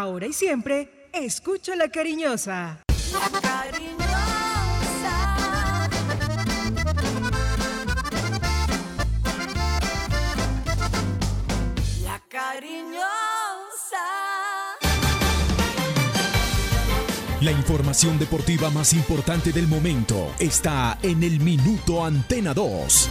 Ahora y siempre, escucho la cariñosa. La cariñosa. La cariñosa. La información deportiva más importante del momento está en el Minuto Antena 2.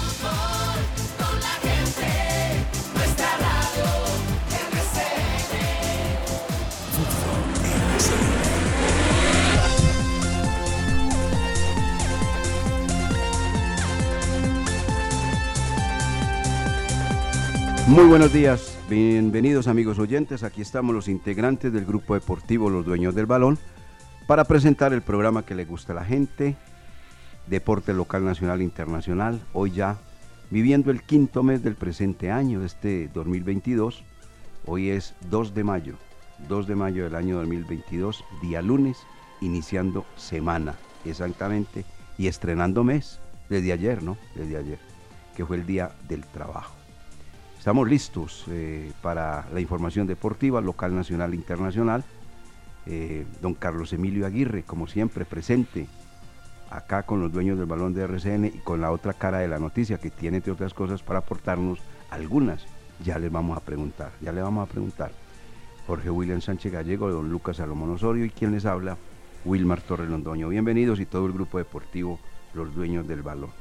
Muy buenos días, bienvenidos amigos oyentes, aquí estamos los integrantes del grupo deportivo Los Dueños del Balón para presentar el programa que le gusta a la gente, deporte local, nacional e internacional, hoy ya viviendo el quinto mes del presente año, este 2022, hoy es 2 de mayo, 2 de mayo del año 2022, día lunes, iniciando semana, exactamente, y estrenando mes, desde ayer, ¿no? Desde ayer, que fue el día del trabajo. Estamos listos eh, para la información deportiva local, nacional e internacional. Eh, don Carlos Emilio Aguirre, como siempre, presente acá con los dueños del balón de RCN y con la otra cara de la noticia que tiene, entre otras cosas, para aportarnos algunas. Ya les vamos a preguntar, ya le vamos a preguntar. Jorge William Sánchez Gallego, don Lucas Salomón Osorio y quien les habla, Wilmar Torres Londoño. Bienvenidos y todo el grupo deportivo, los dueños del balón.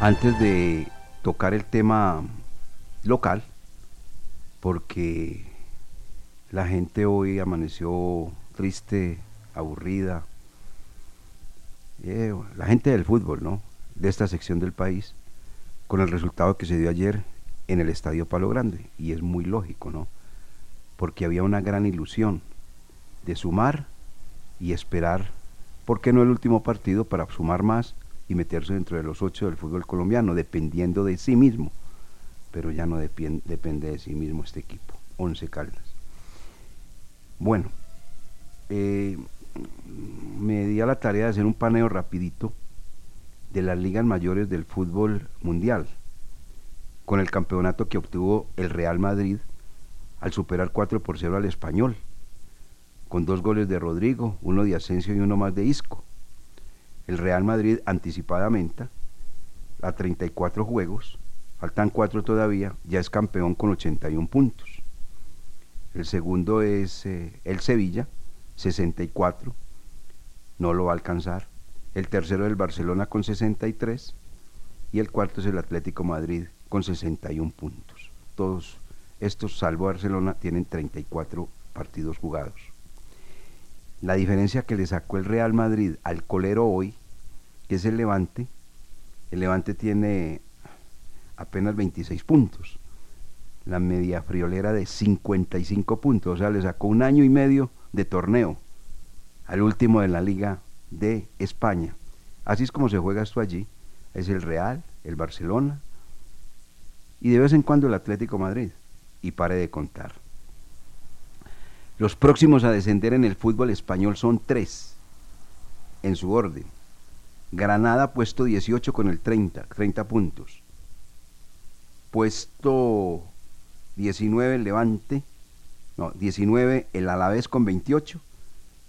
Antes de tocar el tema local, porque la gente hoy amaneció triste, aburrida. Eh, la gente del fútbol, ¿no? De esta sección del país, con el resultado que se dio ayer en el Estadio Palo Grande. Y es muy lógico, ¿no? Porque había una gran ilusión de sumar y esperar, ¿por qué no el último partido para sumar más y meterse dentro de los ocho del fútbol colombiano, dependiendo de sí mismo? Pero ya no depende de sí mismo este equipo, Once Caldas. Bueno, eh, me di a la tarea de hacer un paneo rapidito de las ligas mayores del fútbol mundial, con el campeonato que obtuvo el Real Madrid al superar 4 por 0 al español, con dos goles de Rodrigo, uno de Asensio y uno más de Isco. El Real Madrid anticipadamente, a 34 juegos, faltan 4 todavía, ya es campeón con 81 puntos. El segundo es eh, el Sevilla, 64, no lo va a alcanzar. El tercero es el Barcelona con 63 y el cuarto es el Atlético Madrid con 61 puntos. Todos estos, salvo Barcelona, tienen 34 partidos jugados. La diferencia que le sacó el Real Madrid al colero hoy, que es el Levante, el Levante tiene apenas 26 puntos la media friolera de 55 puntos, o sea, le sacó un año y medio de torneo al último de la Liga de España. Así es como se juega esto allí. Es el Real, el Barcelona y de vez en cuando el Atlético Madrid. Y pare de contar. Los próximos a descender en el fútbol español son tres, en su orden. Granada puesto 18 con el 30, 30 puntos. Puesto 19 el Levante, no, 19 el Alavés con 28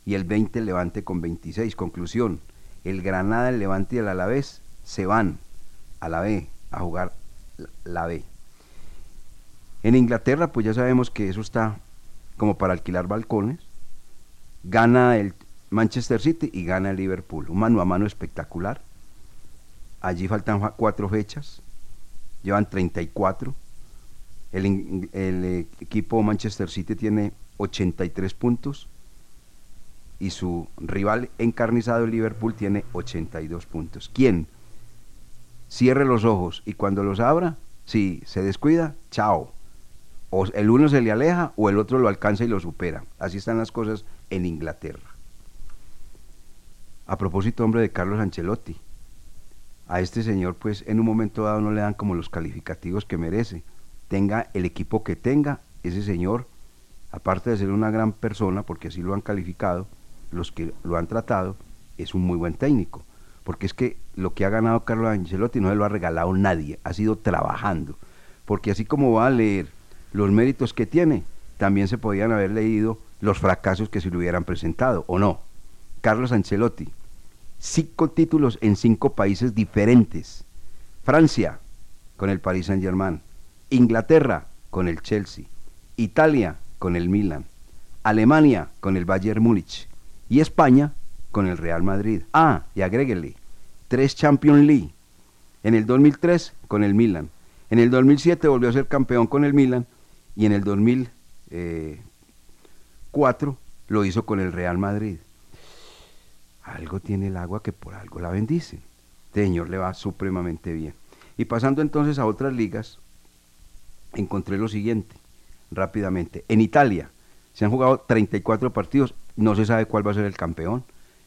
y el 20 el Levante con 26. Conclusión, el Granada, el Levante y el Alavés se van a la B, a jugar la B. En Inglaterra, pues ya sabemos que eso está como para alquilar balcones. Gana el Manchester City y gana el Liverpool. Un mano a mano espectacular. allí faltan fa- cuatro fechas, llevan 34. El, el, equipo Manchester City tiene 83 puntos y su rival encarnizado el Liverpool tiene 82 puntos. ¿Quién? Cierre los ojos y cuando los abra, si se descuida, chao. O el uno se le aleja o el otro lo alcanza y lo supera. Así están las cosas en Inglaterra. A propósito, hombre, de Carlos Ancelotti. A este señor, pues, en un momento dado no le dan como los calificativos que merece. Tenga el equipo que tenga, ese señor, aparte de ser una gran persona, porque así lo han calificado, los que lo han tratado, es un muy buen técnico. Porque es que lo que ha ganado Carlos Ancelotti no se lo ha regalado nadie, ha sido trabajando. Porque así como va a leer los méritos que tiene, también se podían haber leído los fracasos que se le hubieran presentado, ¿o no? Carlos Ancelotti, cinco títulos en cinco países diferentes. Francia, con el Paris Saint Germain. Inglaterra, con el Chelsea. Italia, con el Milan. Alemania, con el Bayern Múnich. Y España, con el Real Madrid. Ah, y agréguele, tres Champions League. En el 2003, con el Milan. En el 2007 volvió a ser campeón con el Milan. Y en el 2004 lo hizo con el Real Madrid algo tiene el agua que por algo la bendice. Este señor le va supremamente bien. Y pasando entonces a otras ligas, encontré lo siguiente, rápidamente. En Italia se han jugado 34 partidos, no se sabe cuál va a ser el campeón.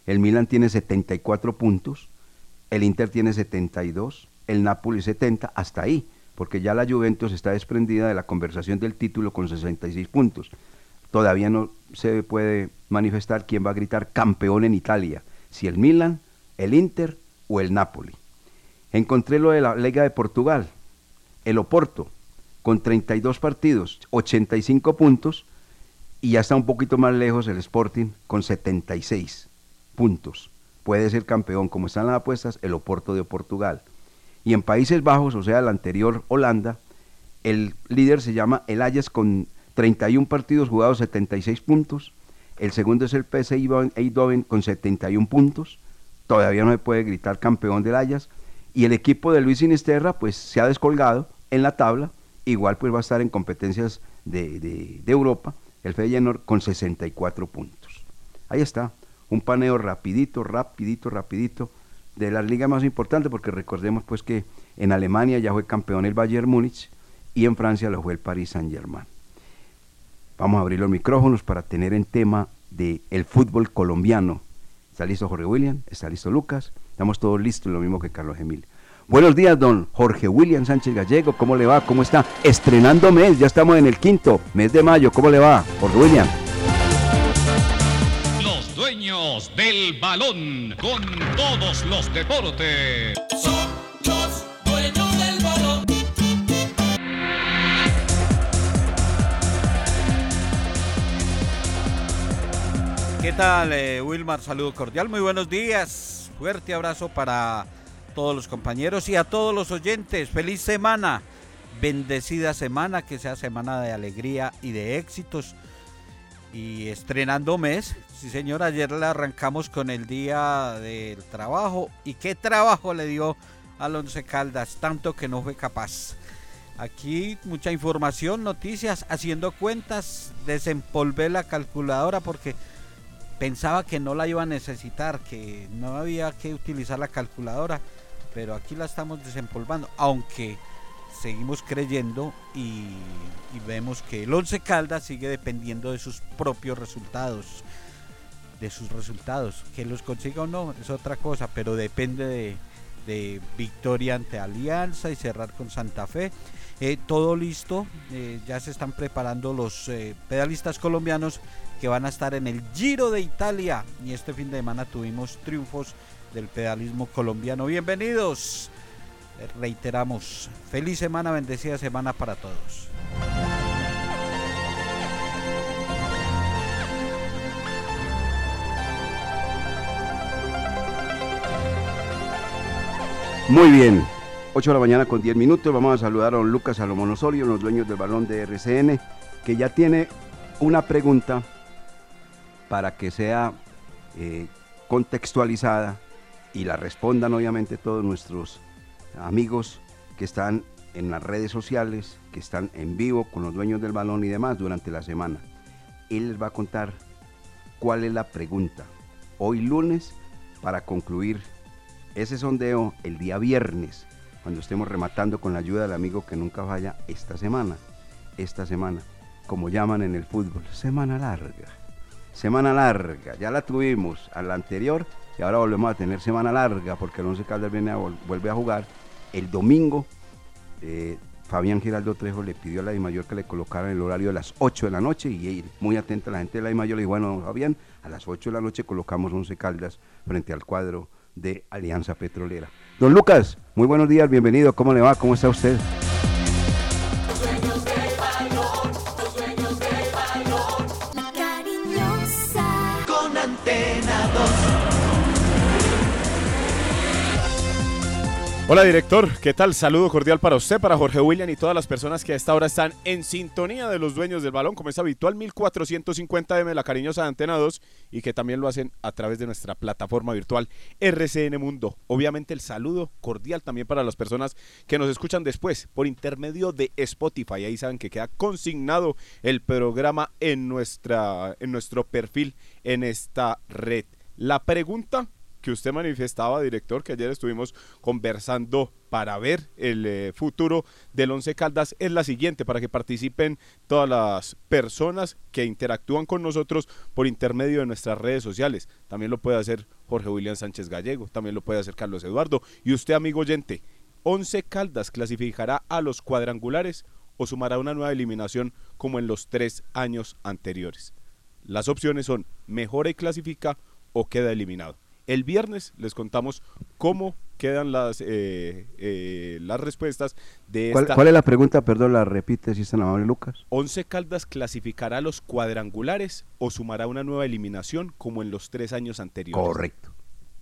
El Milan tiene 74 puntos, el Inter tiene 72, el Napoli 70, hasta ahí, porque ya la Juventus está desprendida de la conversación del título con 66 puntos. Todavía no se puede manifestar quién va a gritar campeón en Italia, si el Milan, el Inter o el Napoli. Encontré lo de la Liga de Portugal, el Oporto, con 32 partidos, 85 puntos, y ya está un poquito más lejos el Sporting con 76 puntos. Puede ser campeón, como están las apuestas, el Oporto de Portugal. Y en Países Bajos, o sea, la anterior Holanda, el líder se llama el Ajax con 31 partidos jugados, 76 puntos. El segundo es el PSV Eindhoven con 71 puntos. Todavía no se puede gritar campeón del Ajax. Y el equipo de Luis Sinisterra, pues se ha descolgado en la tabla. Igual pues va a estar en competencias de, de- de Europa. El Feyenoord con 64 puntos. Ahí está. Un paneo rapidito, rapidito, rapidito de las ligas más importantes, porque recordemos pues que en Alemania ya fue campeón el Bayern Múnich y en Francia lo fue el Paris Saint Germain. Vamos a abrir los micrófonos para tener en tema del el fútbol colombiano. ¿Está listo Jorge William? ¿Está listo Lucas? Estamos todos listos, lo mismo que Carlos Emilio. Buenos días, don Jorge William Sánchez Gallego. ¿Cómo le va? ¿Cómo está? Estrenando mes, ya estamos en el quinto mes de mayo. ¿Cómo le va, Jorge William? Dueños del balón con todos los deportes. Son los dueños del balón. ¿Qué tal, eh, Wilmar? Saludo cordial, muy buenos días. Fuerte abrazo para todos los compañeros y a todos los oyentes. Feliz semana, bendecida semana, que sea semana de alegría y de éxitos. Y estrenando mes, sí señor, ayer le arrancamos con el día del trabajo. ¿Y qué trabajo le dio al Once Caldas? Tanto que no fue capaz. Aquí mucha información, noticias, haciendo cuentas, desempolvé la calculadora porque pensaba que no la iba a necesitar, que no había que utilizar la calculadora, pero aquí la estamos desempolvando, aunque seguimos creyendo y, y vemos que el Once Caldas sigue dependiendo de sus propios resultados, de sus resultados, que los consiga o no es otra cosa, pero depende de, de victoria ante Alianza y cerrar con Santa Fe. Eh, todo listo, eh, ya se están preparando los eh, pedalistas colombianos que van a estar en el Giro de Italia y este fin de semana tuvimos triunfos del pedalismo colombiano. Bienvenidos, reiteramos, feliz semana, bendecida semana para todos. Muy bien, 8 de la mañana con 10 minutos. Vamos a saludar a don Lucas Salomón Osorio, los dueños del balón de RCN, que ya tiene una pregunta para que sea eh, contextualizada y la respondan obviamente todos nuestros amigos que están en las redes sociales, que están en vivo con los dueños del balón y demás durante la semana. Él les va a contar cuál es la pregunta. Hoy lunes, para concluir ese sondeo el día viernes, cuando estemos rematando con la ayuda del amigo que nunca falla esta semana. Esta semana, como llaman en el fútbol, semana larga. Semana larga, ya la tuvimos a la anterior y ahora volvemos a tener semana larga porque el Once Caldas viene vuelve a jugar el domingo. eh, Fabián Giraldo Trejo le pidió a la Mayor que le colocaran el horario de las 8 de la noche y muy atenta la gente de la Mayor le dijo, bueno, Fabián, a las 8 de la noche colocamos 11 Caldas frente al cuadro de Alianza Petrolera. Don Lucas, muy buenos días, bienvenido, ¿cómo le va? ¿Cómo está usted? Hola director, ¿qué tal? Saludo cordial para usted, para Jorge William y todas las personas que a esta hora están en sintonía de los dueños del balón, como es habitual, 1450M, la cariñosa de Antena 2, y que también lo hacen a través de nuestra plataforma virtual RCN Mundo. Obviamente el saludo cordial también para las personas que nos escuchan después por intermedio de Spotify. Ahí saben que queda consignado el programa en, nuestra, en nuestro perfil en esta red. La pregunta que usted manifestaba, director, que ayer estuvimos conversando para ver el eh, futuro del Once Caldas es la siguiente, para que participen todas las personas que interactúan con nosotros por intermedio de nuestras redes sociales. También lo puede hacer Jorge William Sánchez Gallego, también lo puede hacer Carlos Eduardo. Y usted, amigo oyente, Once Caldas clasificará a los cuadrangulares o sumará una nueva eliminación como en los tres años anteriores. Las opciones son mejora y clasifica o queda eliminado. El viernes les contamos cómo quedan las, eh, eh, las respuestas de ¿Cuál, esta. cuál es la pregunta? Perdón, la repite si es tan amable, Lucas. ¿Once Caldas clasificará a los cuadrangulares o sumará una nueva eliminación como en los tres años anteriores? Correcto,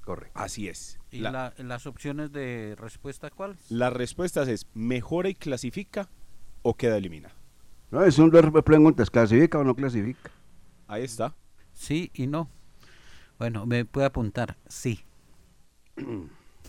correcto. Así es. ¿Y La- la- las opciones de respuesta cuáles? las respuestas es mejora y clasifica o queda eliminado. No, son dos preguntas, ¿clasifica o no clasifica? Ahí está. Sí y no. Bueno, me puede apuntar, sí.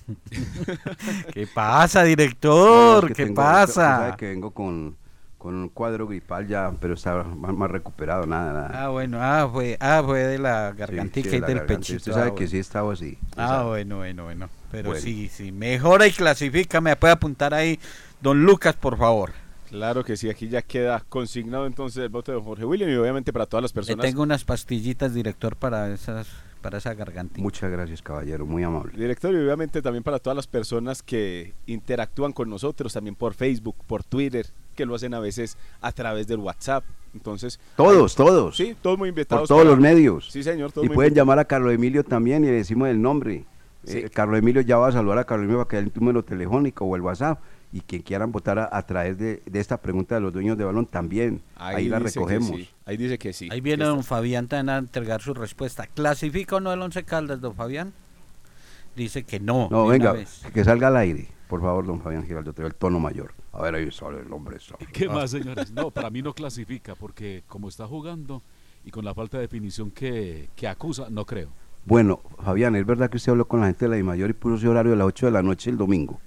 ¿Qué pasa, director? No, es que ¿Qué tengo- pasa? que vengo con, con un cuadro gripal ya, pero está más, más recuperado, nada, nada. Ah, bueno, ah, fue, ah, fue de la Sí, sí, y la del garganta. pechito. Usted sabe ah, que bueno. sí estaba así. Ah, sabe. bueno, bueno, bueno. Pero Bueno. sí, sí, mejora y clasifica. Me puede apuntar ahí, don Lucas, por favor. Claro que sí, aquí ya queda consignado entonces el voto de Jorge William y obviamente para todas las Le personas. tengo unas pastillitas, director, para esas, para esa gargantita. Muchas gracias, caballero, muy amable. Director, y obviamente también para todas las personas que interactúan con nosotros, también por Facebook, por Twitter, que lo hacen a veces a través del WhatsApp. Entonces, Todos, todos. sí, todos muy Por invitados. todos para- los medios. Sí, señor, todos Y muy pueden invitados. llamar a Carlos Emilio también y le decimos el nombre. Sí. Eh, Carlos Emilio ya va a saludar a Carlos Emilio para que dé el número telefónico o el WhatsApp. Y quien quieran votar a, a través de, de esta pregunta de los dueños de balón también. Ahí, la recogemos. sí, Ahí dice que sí. Ahí viene don Fabián también a entregar su respuesta. ¿Clasifica o no el Once Caldas, don Fabián? Dice que no. No, venga, que salga al aire. Por favor, don Fabián Giraldo, te el tono mayor. A ver, ahí sale el hombre. sale. ¿Qué más, señores? No, para mí no clasifica, porque como está jugando y con la falta de definición que, que acusa, no creo. Bueno, Fabián, ¿es verdad que usted habló con la gente de la I Mayor y puso ese horario de las 8 de la noche el domingo?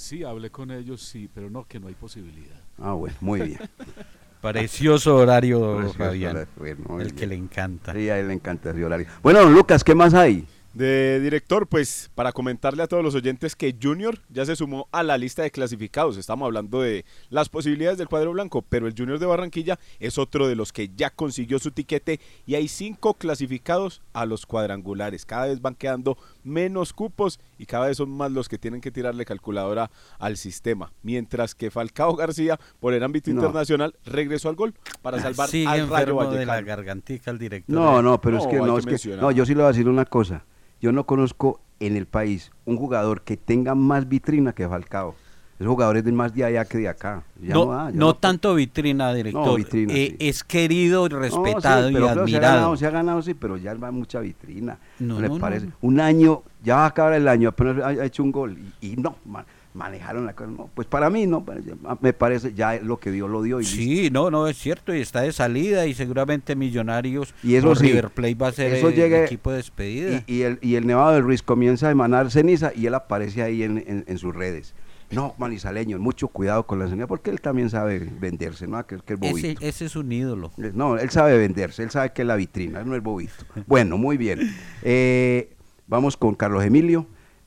Sí, hablé con ellos, sí, pero no, que no hay posibilidad. Ah, bueno, muy bien. Precioso horario, Precioso Fabián. horario, bueno, muy el bien. que le encanta. Sí, a él le encanta ese horario. Bueno, don Lucas, ¿qué más hay? De director, pues para comentarle a todos los oyentes que Junior ya se sumó a la lista de clasificados. Estamos hablando de las posibilidades del cuadro blanco, pero el Junior de Barranquilla es otro de los que ya consiguió su tiquete y hay cinco clasificados a los cuadrangulares. Cada vez van quedando menos cupos y cada vez son más los que tienen que tirarle calculadora al sistema. Mientras que Falcao García, por el ámbito No. internacional, regresó al gol para salvar Sigue al Rayo enfermo de la Vallecano. gargantica el director. No, no, pero es que no, que es que no, yo sí le voy a decir una cosa. Yo no conozco en el país un jugador que tenga más vitrina que Falcao. Esos jugadores de más de allá que de acá. Ya no, da, ya no tanto vitrina, director. No, vitrina, Eh, sí. Es querido respetado sí, y Se ha, admirado. ganado, se ha ganado, sí, pero ya va mucha vitrina. No, No, le no, no, parece? Un año, ya va a acabar el año, apenas ha, ha hecho un gol. Y, y no, man, manejaron la cosa. No, pues para mí no, me parece ya lo que Dios lo dio. Y sí, no, no, es cierto, y está de salida y seguramente Millonarios y eso sí, River Plate va a ser eso el equipo de despedida. Y, el, y el Nevado del Ruiz comienza a emanar ceniza y él aparece ahí en, en, sus redes. No, manizaleño, mucho cuidado con la ceniza, porque él también sabe venderse, ¿no? Que, que ese, ese, es un ídolo. No, él sabe venderse, él sabe que es la vitrina, no es bobito. Bueno, muy bien. Eh, vamos con Carlos Emilio.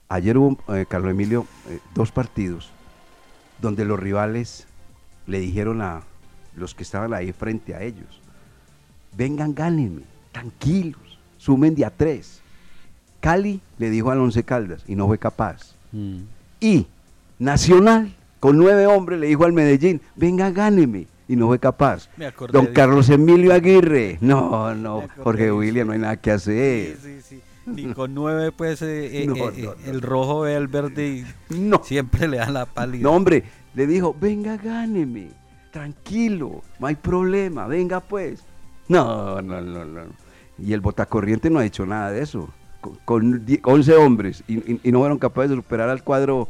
Ayer hubo, eh, Carlos Emilio, eh, dos partidos donde los rivales le dijeron a los que estaban ahí frente a ellos, vengan, gánenme, tranquilos, sumen de a tres. Cali le dijo al Once Caldas y no fue capaz. Mm. Y Nacional, con nueve hombres, le dijo al Medellín, venga, gáneme. Y no fue capaz. Don Carlos Emilio Aguirre. No, no, Jorge William, no hay nada que hacer. Sí, sí, sí. Ni con nueve, pues, eh, eh, eh, el rojo ve al verde y no. siempre le da la pálida. No, hombre, le dijo, venga, gáneme, tranquilo, no hay problema, venga pues. No, no, no, no. Y el botacorriente no ha hecho nada de eso. Con, 11 hombres y, no fueron capaces de superar al cuadro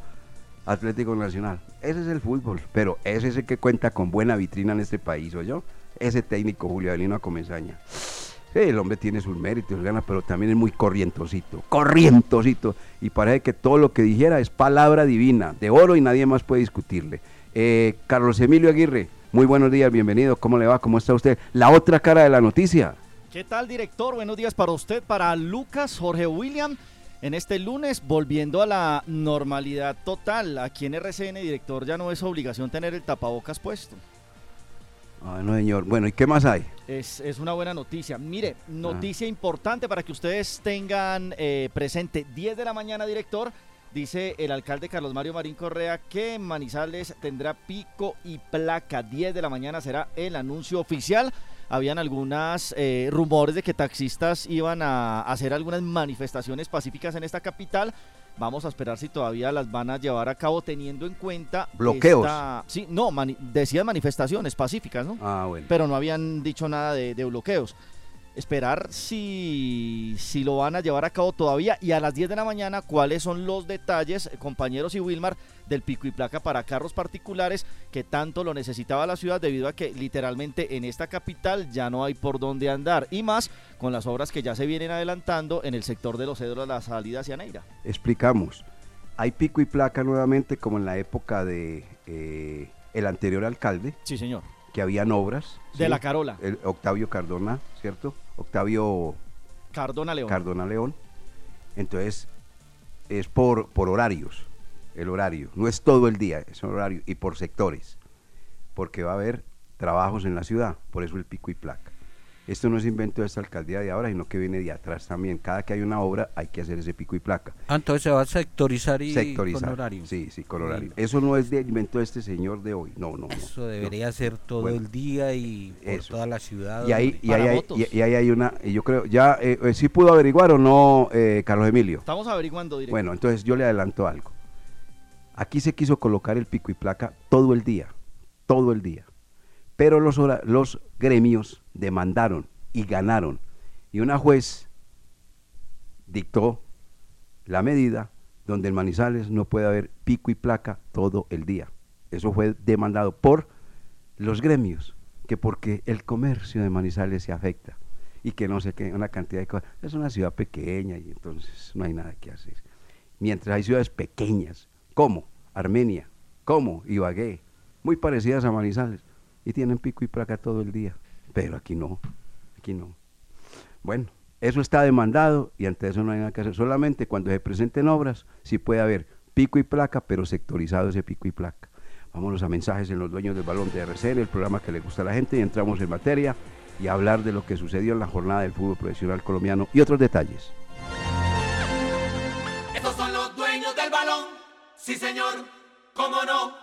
Atlético Nacional. Ese es el fútbol, pero ese es el que cuenta con buena vitrina en este país, ¿o yo? Ese técnico Julio Avelino Comenzaña. Sí, el hombre tiene sus méritos, gana, pero también es muy corrientosito, corrientosito. Y parece que todo lo que dijera es palabra divina, de oro y nadie más puede discutirle. Eh, Carlos Emilio Aguirre, muy buenos días, bienvenido. ¿Cómo le va? ¿Cómo está usted? La otra cara de la noticia. ¿Qué tal, director? Buenos días para usted, para Lucas, Jorge William. En este lunes, volviendo a la normalidad total, aquí en RCN, director, ya no es obligación tener el tapabocas puesto. Ah, no, señor. Bueno, ¿y qué más hay? Es, una buena noticia. Mire, noticia importante para que ustedes tengan eh, presente. 10 de la mañana, director. Dice el alcalde Carlos Mario Marín Correa que Manizales tendrá pico y placa. 10 de la mañana será el anuncio oficial. Habían algunos eh, rumores de que taxistas iban a hacer algunas manifestaciones pacíficas en esta capital. Vamos a esperar si todavía las van a llevar a cabo teniendo en cuenta... Bloqueos. sí, no, decían manifestaciones pacíficas, ¿no? Ah, bueno. Pero no habían dicho nada de, de bloqueos esperar si, si lo van a llevar a cabo todavía y a las 10 de la mañana cuáles son los detalles, compañeros y Wilmar, del pico y placa para carros particulares que tanto lo necesitaba la ciudad debido a que literalmente en esta capital ya no hay por dónde andar y más con las obras que ya se vienen adelantando en el sector de los cedros la salida hacia Neira. Explicamos, hay pico y placa nuevamente como en la época de eh, el anterior alcalde. Sí, señor. Que habían obras. De la Carola. El Octavio Cardona, ¿cierto? Octavio Cardona León. Cardona León. Entonces, es por, por horarios, el horario. No es todo el día, es un horario y por sectores, porque va a haber trabajos en la ciudad, por eso el pico y placa. Esto no es invento de esta alcaldía de ahora, sino que viene de atrás también. Cada que hay una obra hay que hacer ese pico y placa. Ah, entonces se va a sectorizar y con horario. Sí, sí, con horario. Eso no es de invento de este señor de hoy. No, no. Eso debería ser todo el día y por toda la ciudad. Y ahí, y ahí, hay, y, ahí hay una, y yo creo, ya, eh, eh, ¿sí pudo averiguar o no, eh, Carlos Emilio? Estamos averiguando directo. Bueno, entonces yo le adelanto algo. Aquí se quiso colocar el pico y placa todo el día, todo el día. Pero los, gremios demandaron y ganaron. Y una juez dictó la medida donde en Manizales no puede haber pico y placa todo el día. Eso fue demandado por los gremios, que porque el comercio de Manizales se afecta y que no sé qué, una cantidad de cosas. Es una ciudad pequeña y entonces no hay nada que hacer. Mientras hay ciudades pequeñas, como Armenia, como Ibagué, muy parecidas a Manizales, y tienen pico y placa todo el día, pero aquí no. Aquí no. Bueno, eso está demandado y ante eso no hay nada que hacer. Solamente cuando se presenten obras, sí puede haber pico y placa, pero sectorizado ese pico y placa. Vámonos a mensajes en los dueños del balón de RCN, el programa que le gusta a la gente, y entramos en materia y a hablar de lo que sucedió en la jornada del fútbol profesional colombiano y otros detalles. Estos son los dueños del balón, sí señor, cómo no.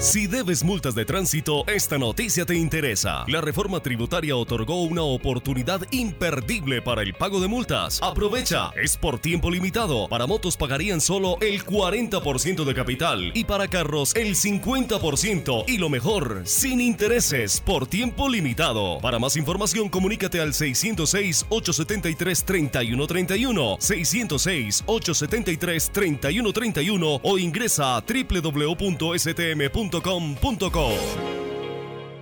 Si debes multas de tránsito, esta noticia te interesa. La reforma tributaria otorgó una oportunidad imperdible para el pago de multas. Aprovecha, es por tiempo limitado. Para motos pagarían solo el 40% de capital y para carros el 50% y lo mejor, sin intereses, por tiempo limitado. Para más información, comunícate al 606-873-3131, 606-873-3131 o ingresa a www.stm.com www.radiomaría.com.co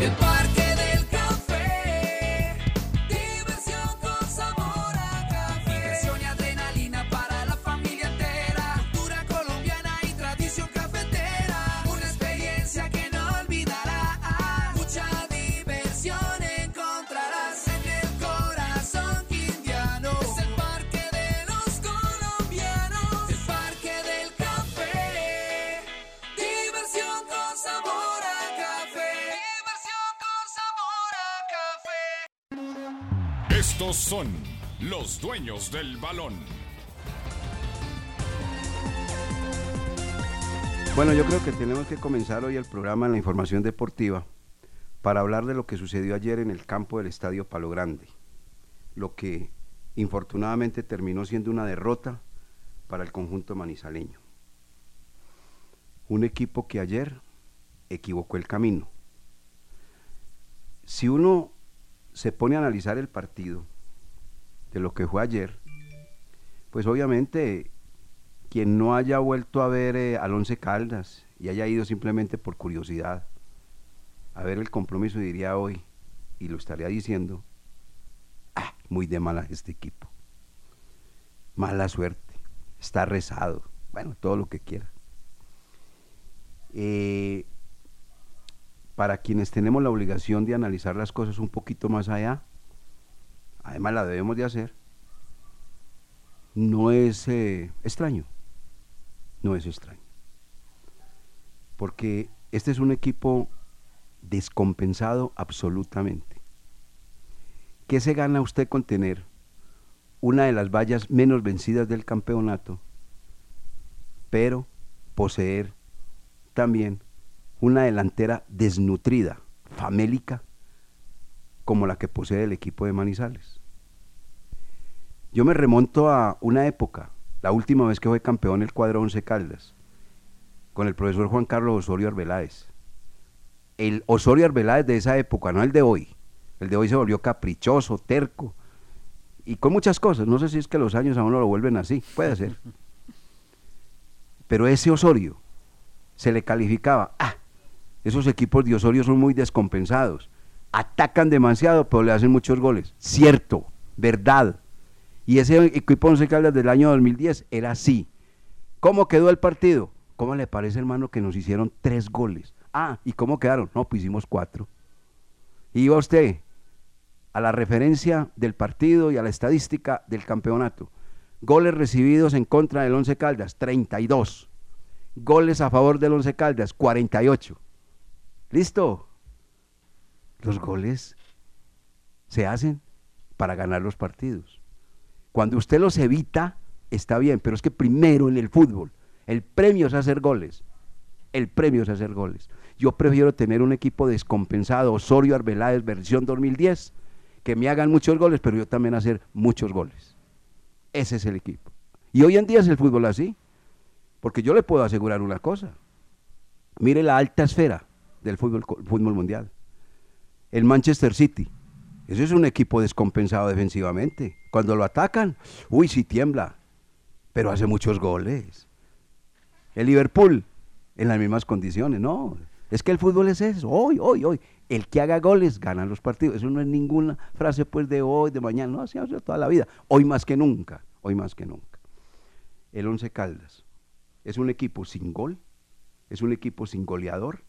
El Parque Son los dueños del balón. Bueno, yo creo que tenemos que comenzar hoy el programa en la información deportiva para hablar de lo que sucedió ayer en el campo del Estadio Palo Grande, lo que infortunadamente terminó siendo una derrota para el conjunto manizaleño. Un equipo que ayer equivocó el camino. Si uno se pone a analizar el partido de lo que fue ayer, pues obviamente quien no haya vuelto a ver eh, al Once Caldas y haya ido simplemente por curiosidad a ver el compromiso diría hoy, y lo estaría diciendo, "Ah, muy de mala este equipo. Mala suerte, está rezado, bueno, todo lo que quiera. Eh, para quienes tenemos la obligación de analizar las cosas un poquito más allá, además la debemos de hacer, no es eh, extraño, no es extraño. Porque este es un equipo descompensado absolutamente. ¿Qué se gana usted con tener una de las vallas menos vencidas del campeonato, pero poseer también una delantera desnutrida, famélica, como la que posee el equipo de Manizales? Yo me remonto a una época, la última vez que fue campeón el cuadro Once Caldas, con el profesor Juan Carlos Osorio Arbeláez. El Osorio Arbeláez de esa época, no el de hoy. El de hoy se volvió caprichoso, terco y con muchas cosas. No sé si es que los años a uno lo vuelven así, puede ser. Pero ese Osorio se le calificaba, ah, esos equipos de Osorio son muy descompensados, atacan demasiado, pero le hacen muchos goles. Cierto, verdad. Y ese equipo Once Caldas del año 2010 era así. ¿Cómo quedó el partido? ¿Cómo le parece, hermano, que nos hicieron tres goles? Ah, ¿y cómo quedaron? No, pues hicimos cuatro. Y iba usted a la referencia del partido y a la estadística del campeonato. Goles recibidos en contra del Once Caldas, 32. Goles a favor del Once Caldas, 48. ¿Listo? Los goles se hacen para ganar los partidos. Cuando usted los evita, está bien, pero es que primero en el fútbol, el premio es hacer goles. El premio es hacer goles. Yo prefiero tener un equipo descompensado, Osorio Arbeláez, versión 2010, que me hagan muchos goles, pero yo también hacer muchos goles. Ese es el equipo. Y hoy en día es el fútbol así. Porque yo le puedo asegurar una cosa. Mire la alta esfera del fútbol, mundial. El Manchester City. Ese es un equipo descompensado defensivamente. Cuando lo atacan, uy, sí tiembla. Pero hace muchos goles. El Liverpool, en las mismas condiciones. No, es que el fútbol es eso. Hoy, hoy, hoy. El que haga goles gana los partidos. Eso no es ninguna frase pues de hoy, de mañana. No, así ha sido toda la vida. Hoy más que nunca. Hoy más que nunca. El Once Caldas es un equipo sin gol, es un equipo sin goleador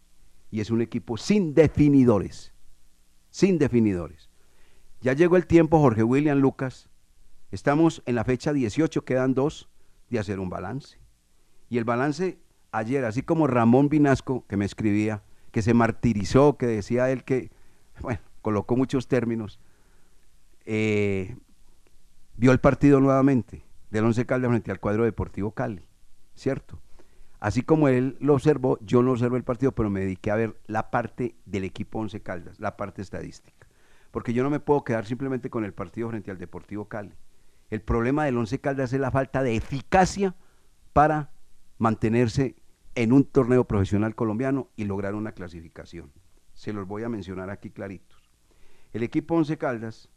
y es un equipo sin definidores. Sin definidores. Ya llegó el tiempo, Jorge William Lucas. Estamos en la fecha 18, quedan dos, de hacer un balance. Y el balance ayer, así como Ramón Vinasco, que me escribía, que se martirizó, que decía él que, bueno, colocó muchos términos, eh, vio el partido nuevamente del Once Caldas frente al cuadro Deportivo Cali, ¿cierto? Así como él lo observó, yo no observé el partido, pero me dediqué a ver la parte del equipo Once Caldas, la parte estadística. Porque yo no me puedo quedar simplemente con el partido frente al Deportivo Cali. El problema del Once Caldas es la falta de eficacia para mantenerse en un torneo profesional colombiano y lograr una clasificación. Se los voy a mencionar aquí claritos. El equipo Once Caldas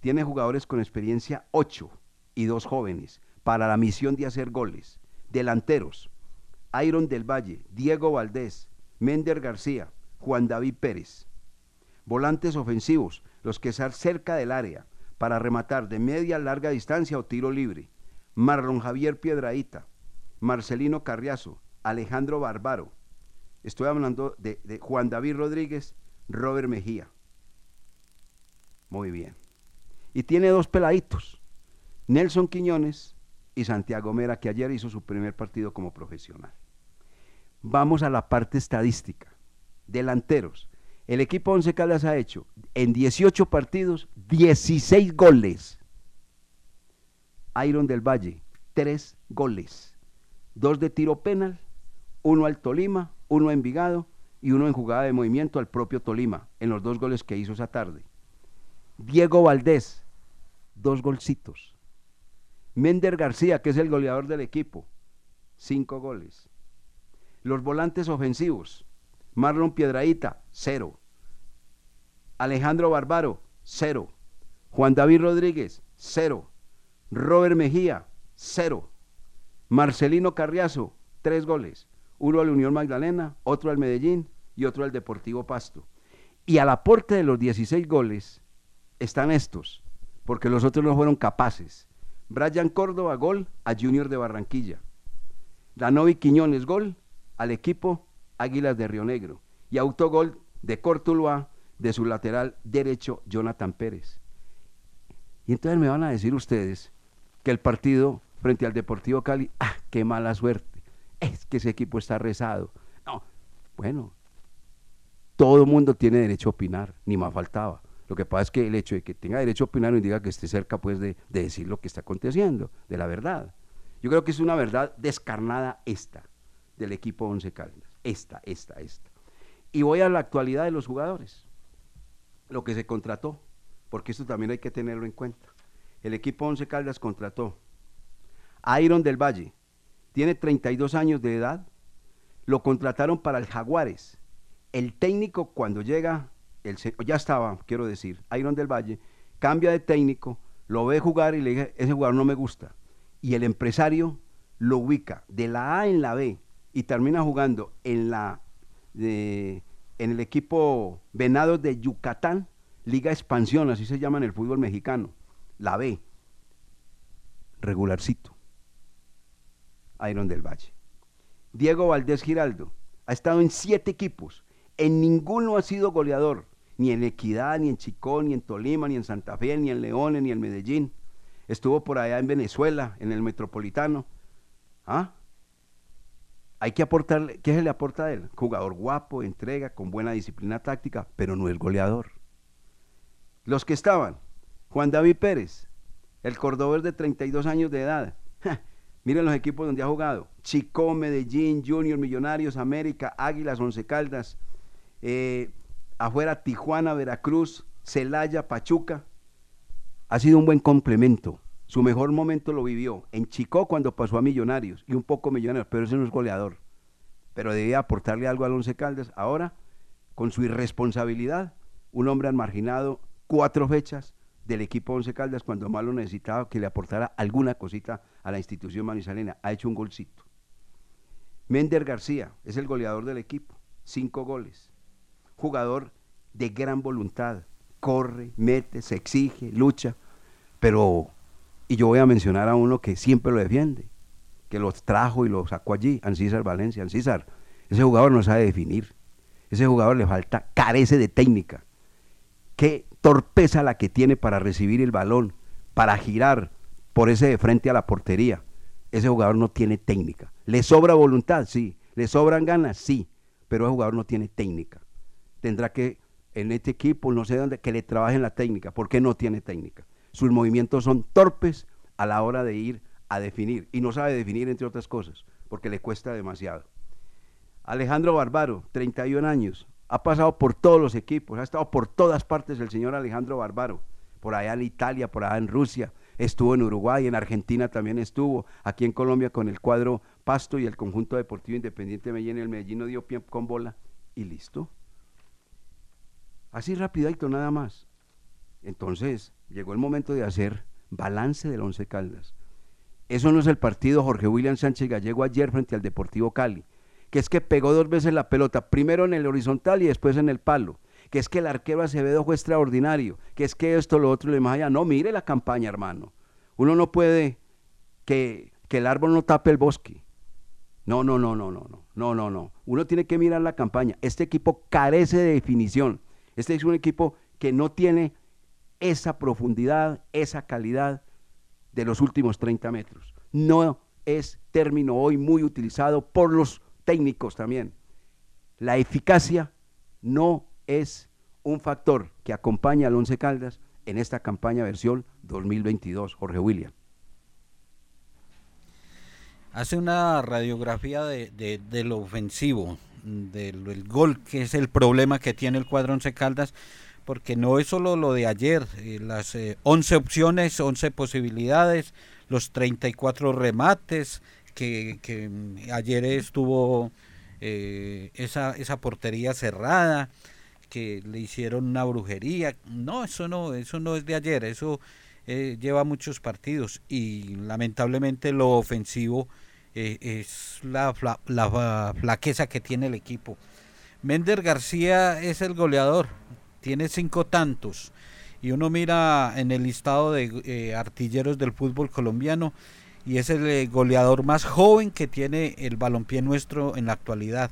tiene jugadores con experiencia 8 y dos jóvenes para la misión de hacer goles. Delanteros, Iron del Valle, Diego Valdés, Mender García, Juan David Pérez. Volantes ofensivos, los que están cerca del área para rematar de media larga distancia o tiro libre. Marlon Javier Piedraíta, Marcelino Carriazo, Alejandro Barbaro. Estoy hablando de, de Juan David Rodríguez, Robert Mejía. Muy bien. Y tiene dos peladitos, Nelson Quiñones y Santiago Mera, que ayer hizo su primer partido como profesional. Vamos a la parte estadística. Delanteros. El equipo Once Caldas ha hecho en 18 partidos 16 goles. Iron del Valle, 3 goles. Dos de tiro penal, uno al Tolima, uno a Envigado y uno en jugada de movimiento al propio Tolima, en los dos goles que hizo esa tarde. Diego Valdés, dos golcitos. Mender García, que es el goleador del equipo, cinco goles. Los volantes ofensivos, Marlon Piedraíta, cero. Alejandro Barbaro, cero. Juan David Rodríguez, cero. Robert Mejía, cero. Marcelino Carriazo, tres goles. Uno al Unión Magdalena, otro al Medellín y otro al Deportivo Pasto. Y al aporte de los 16 goles están estos, porque los otros no fueron capaces. Brian Córdoba, gol a Junior de Barranquilla. Danovi Quiñones, gol al equipo Águilas de Río Negro. Y autogol de Cortuluá de su lateral derecho, Jonathan Pérez. Y entonces me van a decir ustedes que el partido frente al Deportivo Cali, ¡ah, qué mala suerte! Es que ese equipo está rezado. No, bueno, todo el mundo tiene derecho a opinar, ni más faltaba. Lo que pasa es que el hecho de que tenga derecho a opinar no indica que esté cerca pues de, de decir lo que está aconteciendo, de la verdad. Yo creo que es una verdad descarnada esta, del equipo Once Caldas. Esta, esta, esta. Y voy a la actualidad de los jugadores. Lo que se contrató, porque esto también hay que tenerlo en cuenta. El equipo Once Caldas contrató a Iron del Valle, tiene 32 años de edad, lo contrataron para el Jaguares. El técnico cuando llega, el, ya estaba, quiero decir, Iron del Valle, cambia de técnico, lo ve jugar y le dice, ese jugador no me gusta. Y el empresario lo ubica de la A en la B y termina jugando en la en el equipo Venados de Yucatán, Liga Expansión, así se llama en el fútbol mexicano, la B, regularcito, Iron del Valle. Diego Valdés Giraldo ha estado en siete equipos, en ninguno ha sido goleador, ni en Equidad, ni en Chicón, ni en Tolima, ni en Santa Fe, ni en León, ni en Medellín. Estuvo por allá en Venezuela, en el Metropolitano. ¿Ah? Hay que aportarle, ¿qué se le aporta a él? Jugador guapo, entrega, con buena disciplina táctica, pero no es goleador. Los que estaban, Juan David Pérez, el cordobés de 32 años de edad, Miren los equipos donde ha jugado. Chico, Medellín, Junior, Millonarios, América, Águilas, Once Caldas. eh, afuera Tijuana, Veracruz, Celaya, Pachuca. Ha sido un buen complemento. Su mejor momento lo vivió en Chico cuando pasó a Millonarios y un poco Millonarios, pero ese no es goleador. Pero debía aportarle algo al Once Caldas. Ahora, con su irresponsabilidad, un hombre han marginado cuatro fechas del equipo Once Caldas cuando más lo necesitaba que le aportara alguna cosita a la institución manizalena. Ha hecho un golcito. Mender García es el goleador del equipo, cinco goles. Jugador de gran voluntad, corre, mete, se exige, lucha, pero, y yo voy a mencionar a uno que siempre lo defiende, que los trajo y lo sacó allí, Ancísar Valencia. Ancísar, ese jugador no sabe definir, ese jugador le falta, carece de técnica. Qué torpeza la que tiene para recibir el balón, para girar por ese de frente a la portería. Ese jugador no tiene técnica. ¿Le sobra voluntad? Sí. ¿Le sobran ganas? Sí. Pero ese jugador no tiene técnica. Tendrá que, en este equipo, no sé dónde, que le trabajen la técnica. ¿Por qué no tiene técnica? Sus movimientos son torpes a la hora de ir a definir. Y no sabe definir, entre otras cosas, porque le cuesta demasiado. Alejandro Barbaro, 31 años, ha pasado por todos los equipos, ha estado por todas partes el señor Alejandro Barbaro, por allá en Italia, por allá en Rusia, estuvo en Uruguay, en Argentina también estuvo, aquí en Colombia con el cuadro Pasto y el conjunto deportivo independiente de Medellín, el Medellín no dio pie con bola y listo. Así rapidito nada más. Entonces, llegó el momento de hacer balance del Once Caldas. Eso no es el partido Jorge William Sánchez Gallego ayer frente al Deportivo Cali que es que pegó dos veces la pelota, primero en el horizontal y después en el palo, que es que el arquero Acevedo fue extraordinario, que es que esto, lo otro, lo más allá. No, mire la campaña, hermano. Uno no puede que, que el árbol no tape el bosque. No, no, no, no, no, no, no, no, no. Uno tiene que mirar la campaña. Este equipo carece de definición. Este es un equipo que no tiene esa profundidad, esa calidad de los últimos 30 metros. No es término hoy muy utilizado por los técnicos también. La eficacia no es un factor que acompaña al Once Caldas en esta campaña versión 2022. Jorge William. Hace una radiografía de, lo ofensivo, del gol, que es el problema que tiene el cuadro Once Caldas, porque no es solo lo de ayer, eh, las eh, 11 opciones, 11 posibilidades, los 34 remates, que, que ayer estuvo eh, esa, esa portería cerrada, que le hicieron una brujería. No, eso no, eso no es de ayer, eso eh, lleva muchos partidos y lamentablemente lo ofensivo es la, la fa- flaqueza que tiene el equipo. Mender García es el goleador, tiene cinco tantos y uno mira en el listado de eh, artilleros del fútbol colombiano y es el eh, goleador más joven que tiene el balompié nuestro en la actualidad,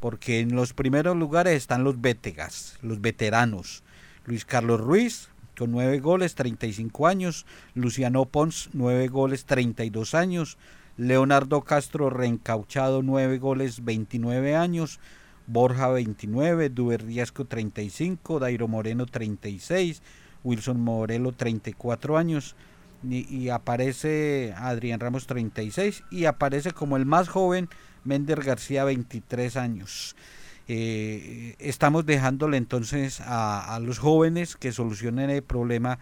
porque en los primeros lugares están los vétegas, los veteranos. Luis Carlos Ruiz con 9 goles, 35 años, Luciano Pons 9 goles, 32 años, Leonardo Castro reencauchado 9 goles, 29 años, Borja 29, Duber Riasco 35, Dairo Moreno 36, Wilson Morelo 34 años y, aparece Adrián Ramos 36 y aparece como el más joven Mender García 23 años. Eh, estamos dejándole entonces a los jóvenes que solucionen el problema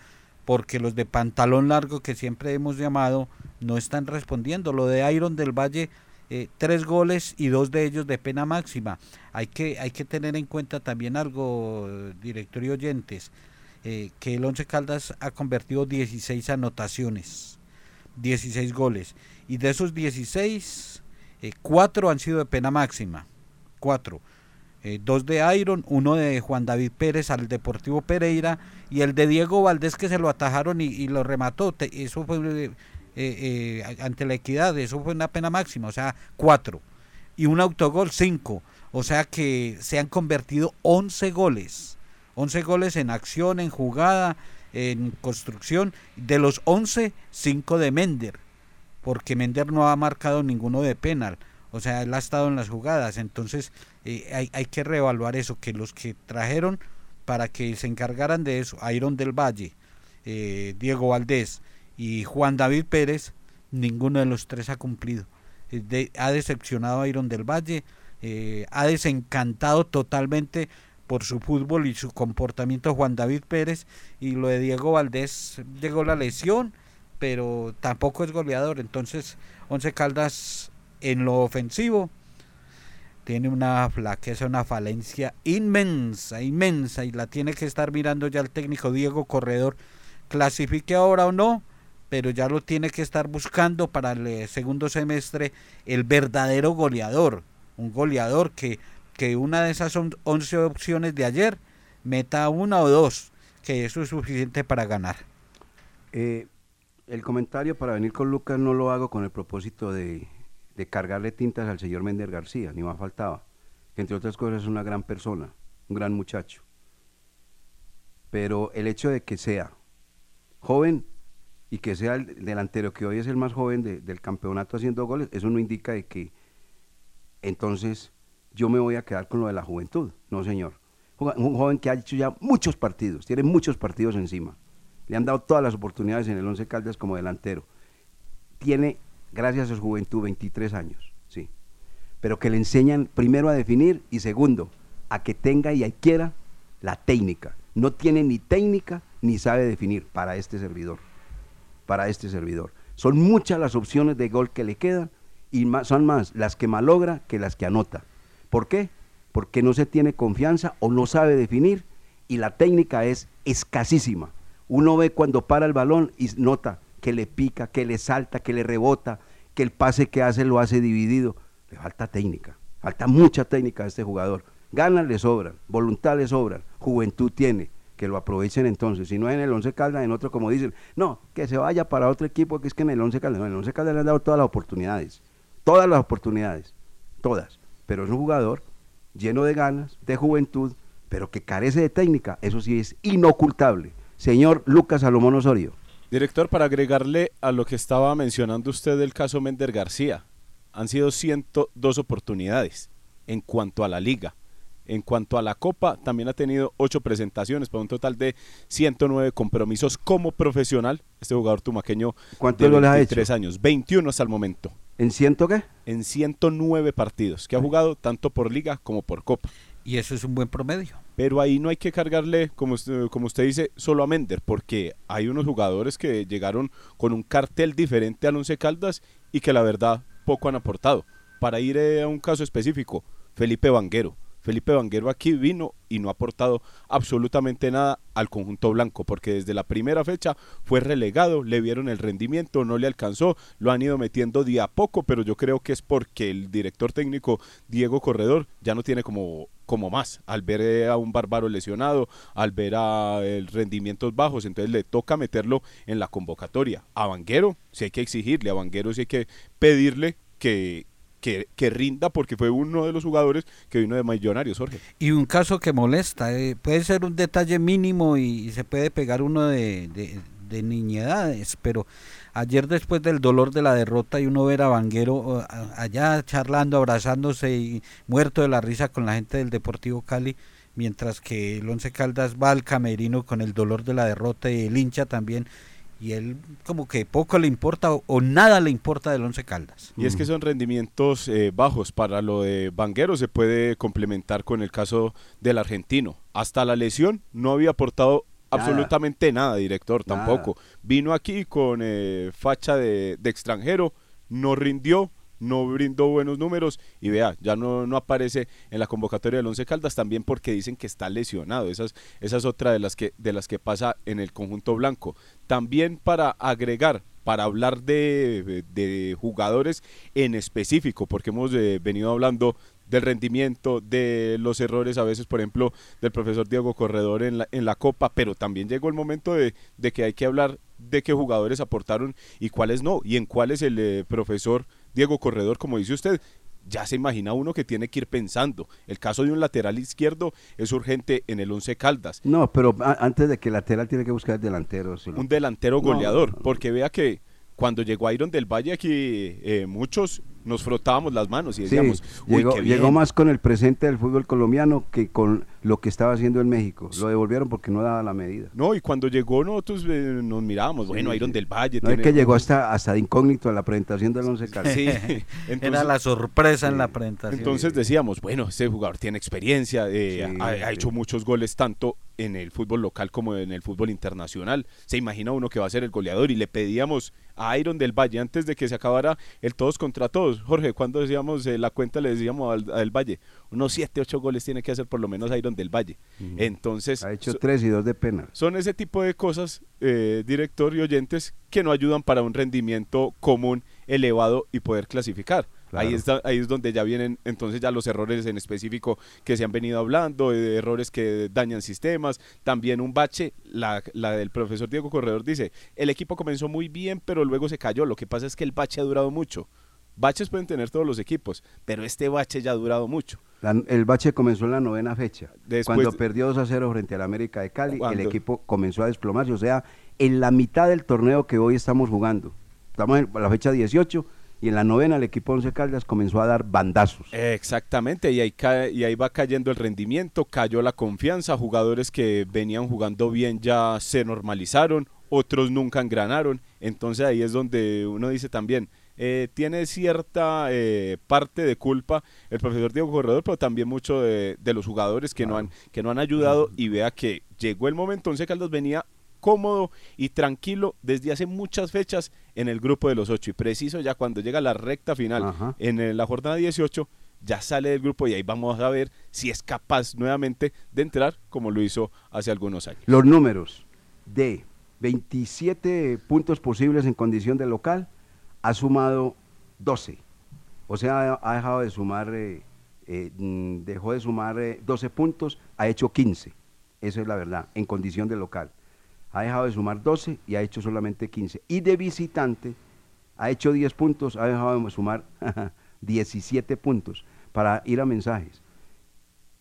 porque los de pantalón largo que siempre hemos llamado no están respondiendo. Lo de Iron del Valle, eh, tres goles y dos de ellos de pena máxima. Hay que, hay que tener en cuenta también algo, director y oyentes, eh, que el Once Caldas ha convertido 16 anotaciones, 16 goles. Y de esos 16, eh, cuatro han sido de pena máxima. Cuatro. Dos de Iron, uno de Juan David Pérez al Deportivo Pereira y el de Diego Valdés que se lo atajaron y, lo remató. Eso fue eh, eh, ante la equidad, eso fue una pena máxima, o sea, cuatro. Y un autogol, cinco. O sea que se han convertido 11 goles. 11 goles en acción, en jugada, en construcción. De los 11, 5 de Mender. Porque Mender no ha marcado ninguno de penal. O sea, él ha estado en las jugadas. Entonces eh, hay, hay que reevaluar eso. Que los que trajeron para que se encargaran de eso, Iron del Valle, eh, Diego Valdés y Juan David Pérez, ninguno de los tres ha cumplido. Eh, ha decepcionado a Iron del Valle, eh, ha desencantado totalmente por su fútbol y su comportamiento Juan David Pérez y lo de Diego Valdés llegó la lesión, pero tampoco es goleador. Entonces, Once Caldas en lo ofensivo tiene una flaqueza, una falencia inmensa, inmensa, y la tiene que estar mirando ya el técnico Diego Corredor, clasifique ahora o no, pero ya lo tiene que estar buscando para el eh, segundo semestre el verdadero goleador, un goleador que, que una de esas on- 11 opciones de ayer meta una o dos, que eso es suficiente para ganar. Eh, el comentario para venir con Lucas no lo hago con el propósito de, de cargarle tintas al señor Méndez García, ni más faltaba. Que entre otras cosas es una gran persona, un gran muchacho. Pero el hecho de que sea joven y que sea el delantero que hoy es el más joven de- del campeonato haciendo goles, eso no indica de que entonces yo me voy a quedar con lo de la juventud. No, señor. Un joven que ha hecho ya muchos partidos, tiene muchos partidos encima. Le han dado todas las oportunidades en el Once Caldas como delantero. Tiene, gracias a su juventud, 23 años, sí. Pero que le enseñan primero a definir y segundo, a que tenga y adquiera la técnica. No tiene ni técnica ni sabe definir para este servidor. Para este servidor. Son muchas las opciones de gol que le quedan y más- son más las que malogra que las que anota. ¿Por qué? Porque no se tiene confianza o no sabe definir y la técnica es escasísima. Uno ve cuando para el balón y nota que le pica, que le salta, que le rebota, que el pase que hace lo hace dividido. Le falta técnica, falta mucha técnica a este jugador. Ganas le sobran, voluntad le sobran, juventud tiene, que lo aprovechen entonces. Si no en el Once Caldas, en otro como dicen, no, que se vaya para otro equipo que es que en el Once Caldas, no, en el Once Caldas le han dado todas las oportunidades, todas las oportunidades, todas. Pero es un jugador lleno de ganas, de juventud, pero que carece de técnica, eso sí es inocultable. Señor Lucas Salomón Osorio. Director, para agregarle a lo que estaba mencionando usted del caso Mender García, han sido 102 oportunidades en cuanto a la liga. En cuanto a la Copa, también ha tenido 8 presentaciones para un total de 109 compromisos como profesional. Este jugador tumaqueño ¿Cuántos de goles ha 23 años, 21 hasta el momento. ¿En ciento qué? En 109 partidos que ha jugado tanto por liga como por Copa. Y eso es un buen promedio. Pero ahí no hay que cargarle, como usted, como usted dice, solo a Mender, porque hay unos jugadores que llegaron con un cartel diferente al Once Caldas y que la verdad poco han aportado. Para ir eh, a un caso específico, Felipe Vanguero. Felipe Vanguero aquí vino y no ha aportado absolutamente nada al conjunto blanco, porque desde la primera fecha fue relegado, le vieron el rendimiento, no le alcanzó, lo han ido metiendo día a poco, pero yo creo que es porque el director técnico Diego Corredor ya no tiene como, como más, al ver eh, a un bárbaro lesionado, al ver a el rendimientos bajos, entonces le toca meterlo en la convocatoria. A Vanguero sí hay que exigirle, a Vanguero sí hay que pedirle que, que, que rinda porque fue uno de los jugadores que vino de Millonarios, Jorge. Y un caso que molesta, eh, puede ser un detalle mínimo y, se puede pegar uno de, de- de niñedades, pero ayer después del dolor de la derrota y uno ver a Vanguero allá charlando, abrazándose y muerto de la risa con la gente del Deportivo Cali, mientras que el Once Caldas va al camerino con el dolor de la derrota y el hincha también, y él como que poco le importa o, nada le importa del Once Caldas. Y es que son rendimientos eh, bajos. Para lo de Vanguero se puede complementar con el caso del argentino. Hasta la lesión no había aportado Nada. absolutamente nada, director, Nada. tampoco. Vino aquí con eh, facha de, de extranjero, no rindió, no brindó buenos números y vea, ya no, no aparece en la convocatoria del Once Caldas también porque dicen que está lesionado. Esa es, otra de las, que, de las que pasa en el conjunto blanco. También para agregar, para hablar de, de jugadores en específico, porque hemos eh, venido hablando del rendimiento, de los errores a veces, por ejemplo, del profesor Diego Corredor en la, en la Copa, pero también llegó el momento de, de que hay que hablar de qué jugadores aportaron y cuáles no, y en cuáles el eh, profesor Diego Corredor, como dice usted, ya se imagina uno que tiene que ir pensando. El caso de un lateral izquierdo es urgente en el Once Caldas. No, pero antes de que el lateral tiene que buscar el delantero. sí. Un delantero No, goleador, no, no. porque vea que cuando llegó Iron del Valle aquí, eh, muchos nos frotábamos las manos y Sí, decíamos, uy, llegó, qué bien. llegó más con el presente del fútbol colombiano que con lo que estaba haciendo en México. Lo devolvieron porque no daba la medida. No, y cuando llegó nosotros eh, nos mirábamos, bueno, Sí, Iron sí. del Valle. No es que llegó hasta, hasta de incógnito a la presentación del Once Caldas. Sí, Era la sorpresa en la presentación. Entonces decíamos, bueno, este jugador tiene experiencia, eh, Sí, ha, hecho muchos goles tanto en el fútbol local como en el fútbol internacional. Se imagina uno que va a ser el goleador y le pedíamos a Iron del Valle antes de que se acabara el todos contra todos. Jorge, cuando decíamos eh, la cuenta le decíamos al, al Valle, unos 7, 8 goles tiene que hacer por lo menos Iron del Valle. Entonces, Ha hecho so- tres y dos de penal. son ese tipo de cosas, eh, director y oyentes, que no ayudan para un rendimiento común, elevado y poder clasificar. Claro. Ahí, está, ahí es donde ya vienen entonces ya los errores en específico que se han venido hablando, de errores que dañan sistemas, también un bache, la, la del profesor Diego Corredor dice, el equipo comenzó muy bien pero luego se cayó, lo que pasa es que el bache ha durado mucho. Baches pueden tener todos los equipos, pero este bache ya ha durado mucho. La- el bache comenzó en la novena fecha. Después- cuando perdió 2 a 0 frente al América de Cali, el equipo comenzó a desplomarse. O sea, en la mitad del torneo que hoy estamos jugando. Estamos en la fecha 18 y en la novena el equipo Once Caldas comenzó a dar bandazos. Exactamente, y ahí, cae- y ahí va cayendo el rendimiento, cayó la confianza, jugadores que venían jugando bien ya se normalizaron, otros nunca engranaron, entonces ahí es donde uno dice también, eh, tiene cierta eh, parte de culpa el profesor Diego Corredor, pero también mucho de, de los jugadores que, no han, que no han ayudado y vea que llegó el momento, Once Caldas venía cómodo y tranquilo desde hace muchas fechas en el grupo de los ocho y preciso ya cuando llega la recta final Ajá. en la jornada 18 ya sale del grupo y ahí vamos a ver si es capaz nuevamente de entrar como lo hizo hace algunos años. Los números de 27 puntos posibles en condición de local, ha sumado 12. O sea, ha, dejado de sumar, eh, eh, mm, dejó de sumar eh, 12 puntos, ha hecho 15. Eso es la verdad, en condición de local. Ha dejado de sumar 12 y ha hecho solamente 15. Y de visitante, ha hecho 10 puntos, ha dejado de sumar 17 puntos para ir a mensajes.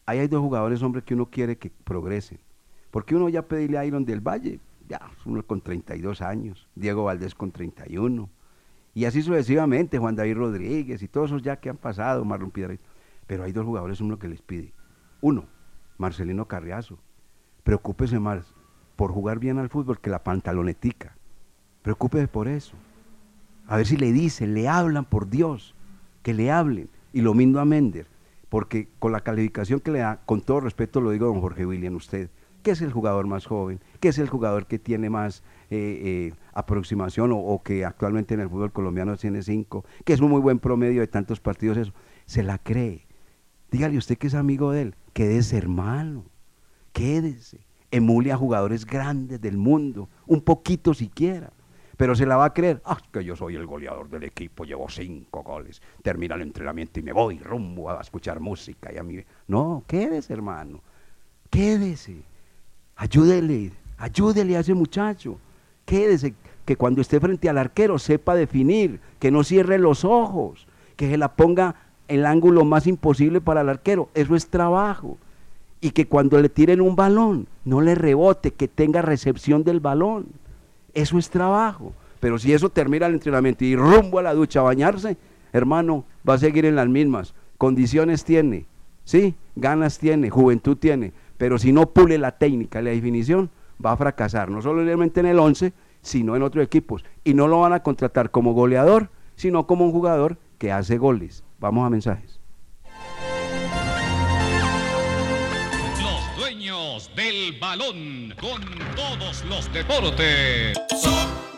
Ahí hay dos jugadores, hombre, que uno quiere que progresen. Porque uno ya pedirle a Iron del Valle, ya, uno con 32 años, Diego Valdés con 31, y así sucesivamente, Juan David Rodríguez y todos esos ya que han pasado, Marlon Piedra. Pero hay dos jugadores, uno que les pide. Uno, Marcelino Carriazo. Preocúpese más por jugar bien al fútbol que la pantalonetica. Preocúpese por eso. A ver si le dicen, le hablan, por Dios, que le hablen. Y lo mismo a Mender, porque con la calificación que le da, con todo respeto lo digo, don Jorge William, usted, que es el jugador más joven, que es el jugador que tiene más eh, eh, aproximación o, que actualmente en el fútbol colombiano tiene cinco, que es un muy buen promedio de tantos partidos, eso, se la cree. Dígale usted que es amigo de él, quédese hermano, quédese, emule a jugadores grandes del mundo, un poquito siquiera. Pero se la va a creer. Ah, que yo soy el goleador del equipo, llevo cinco goles. Termina el entrenamiento y me voy rumbo a escuchar música y a mí. No, quédese, hermano. Quédese. Ayúdele, ayúdele a ese muchacho. Quédese, que cuando esté frente al arquero sepa definir, que no cierre los ojos, que se la ponga el ángulo más imposible para el arquero. Eso es trabajo. Y que cuando le tiren un balón, no le rebote, que tenga recepción del balón. Eso es trabajo. Pero si eso termina el entrenamiento y rumbo a la ducha a bañarse, hermano, va a seguir en las mismas. Condiciones tiene, ¿sí? Ganas tiene, juventud tiene. Pero si no pule la técnica la definición, va a fracasar. No solamente en el 11, sino en otros equipos. Y no lo van a contratar como goleador, sino como un jugador que hace goles. Vamos a mensajes. Los dueños del balón con todos los deportes. Son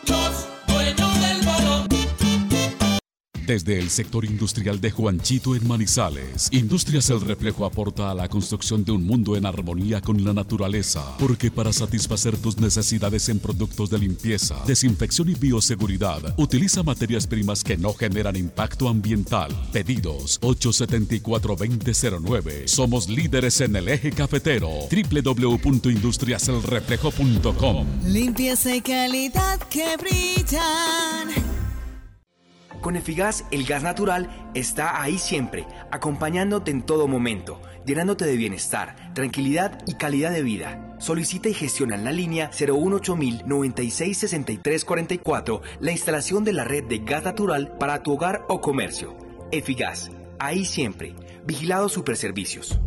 Desde el sector industrial de Juanchito en Manizales, Industrias El Reflejo aporta a la construcción de un mundo en armonía con la naturaleza, porque para satisfacer tus necesidades en productos de limpieza, desinfección y bioseguridad, utiliza materias primas que no generan impacto ambiental. Pedidos 874-2009. Somos líderes en el eje cafetero. www.industriaselreflejo.com. Limpieza y calidad que brillan. Con Efigas, el gas natural está ahí siempre, acompañándote en todo momento, llenándote de bienestar, tranquilidad y calidad de vida. Solicita y gestiona en la línea 018 96 63 44 la instalación de la red de gas natural para tu hogar o comercio. Efigas, ahí siempre. Vigilado Superservicios.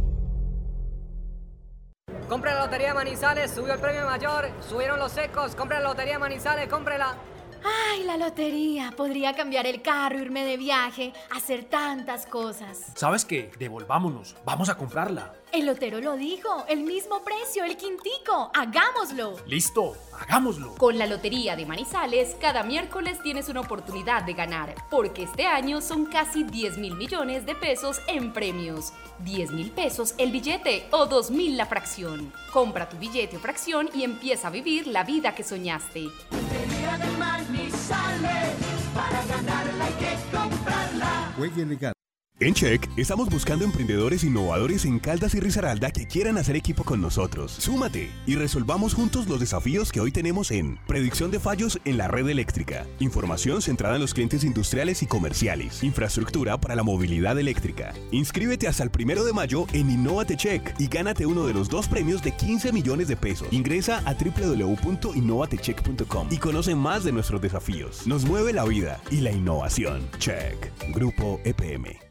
Compra la Lotería Manizales, subió el premio mayor, subieron los secos, compra la Lotería Manizales, cómprela. Ay, la lotería. Podría cambiar el carro, irme de viaje, hacer tantas cosas. ¿Sabes qué? Devolvámonos. Vamos a comprarla. El lotero lo dijo, el mismo precio, el quintico. Hagámoslo. Listo, hagámoslo. Con la Lotería de Manizales, cada miércoles tienes una oportunidad de ganar, porque este año son casi 10 mil millones de pesos en premios. 10 mil pesos el billete o 2 mil la fracción. Compra tu billete o fracción y empieza a vivir la vida que soñaste. Juegue legal. En Check estamos buscando emprendedores innovadores en Caldas y Risaralda que quieran hacer equipo con nosotros. Súmate y resolvamos juntos los desafíos que hoy tenemos en predicción de fallos en la red eléctrica, información centrada en los clientes industriales y comerciales, infraestructura para la movilidad eléctrica. Inscríbete hasta el primero de mayo en Innovate Check y gánate uno de los dos premios de 15 millones de pesos. Ingresa a www.innovatecheck.com y conoce más de nuestros desafíos. Nos mueve la vida y la innovación. Check. Grupo EPM.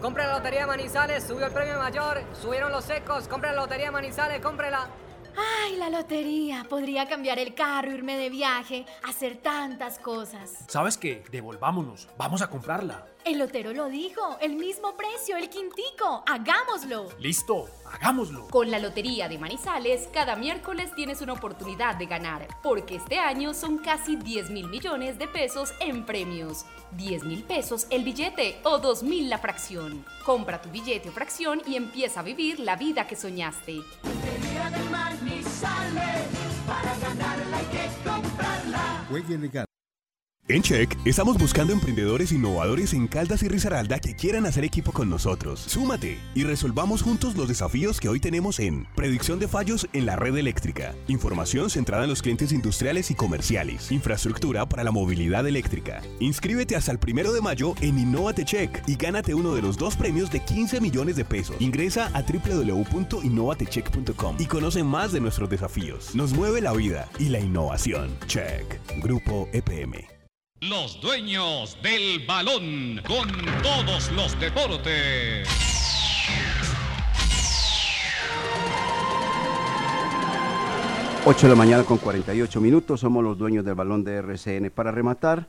Compra la Lotería Manizales, subió el premio mayor, subieron los secos, compra la Lotería Manizales, cómprela. Ay, la lotería. Podría cambiar el carro, irme de viaje, hacer tantas cosas. ¿Sabes qué? Devolvámonos. Vamos a comprarla. El lotero lo dijo, el mismo precio, el quintico. Hagámoslo. Listo, hagámoslo. Con la Lotería de Manizales, cada miércoles tienes una oportunidad de ganar, porque este año son casi 10 mil millones de pesos en premios. 10 mil pesos el billete o 2 mil la fracción. Compra tu billete o fracción y empieza a vivir la vida que soñaste. Lotería de Manizales, para ganarla hay que comprarla. Juegue legal. En Check estamos buscando emprendedores innovadores en Caldas y Risaralda que quieran hacer equipo con nosotros. Súmate y resolvamos juntos los desafíos que hoy tenemos en predicción de fallos en la red eléctrica, información centrada en los clientes industriales y comerciales, infraestructura para la movilidad eléctrica. Inscríbete hasta el primero de mayo en Innovate Check y gánate uno de los dos premios de 15 millones de pesos. Ingresa a www.innovatecheck.com y conoce más de nuestros desafíos. Nos mueve la vida y la innovación. Check. Grupo EPM. Los dueños del balón con todos los deportes. Ocho de la mañana con 48 minutos, somos los dueños del balón de RCN. Para rematar,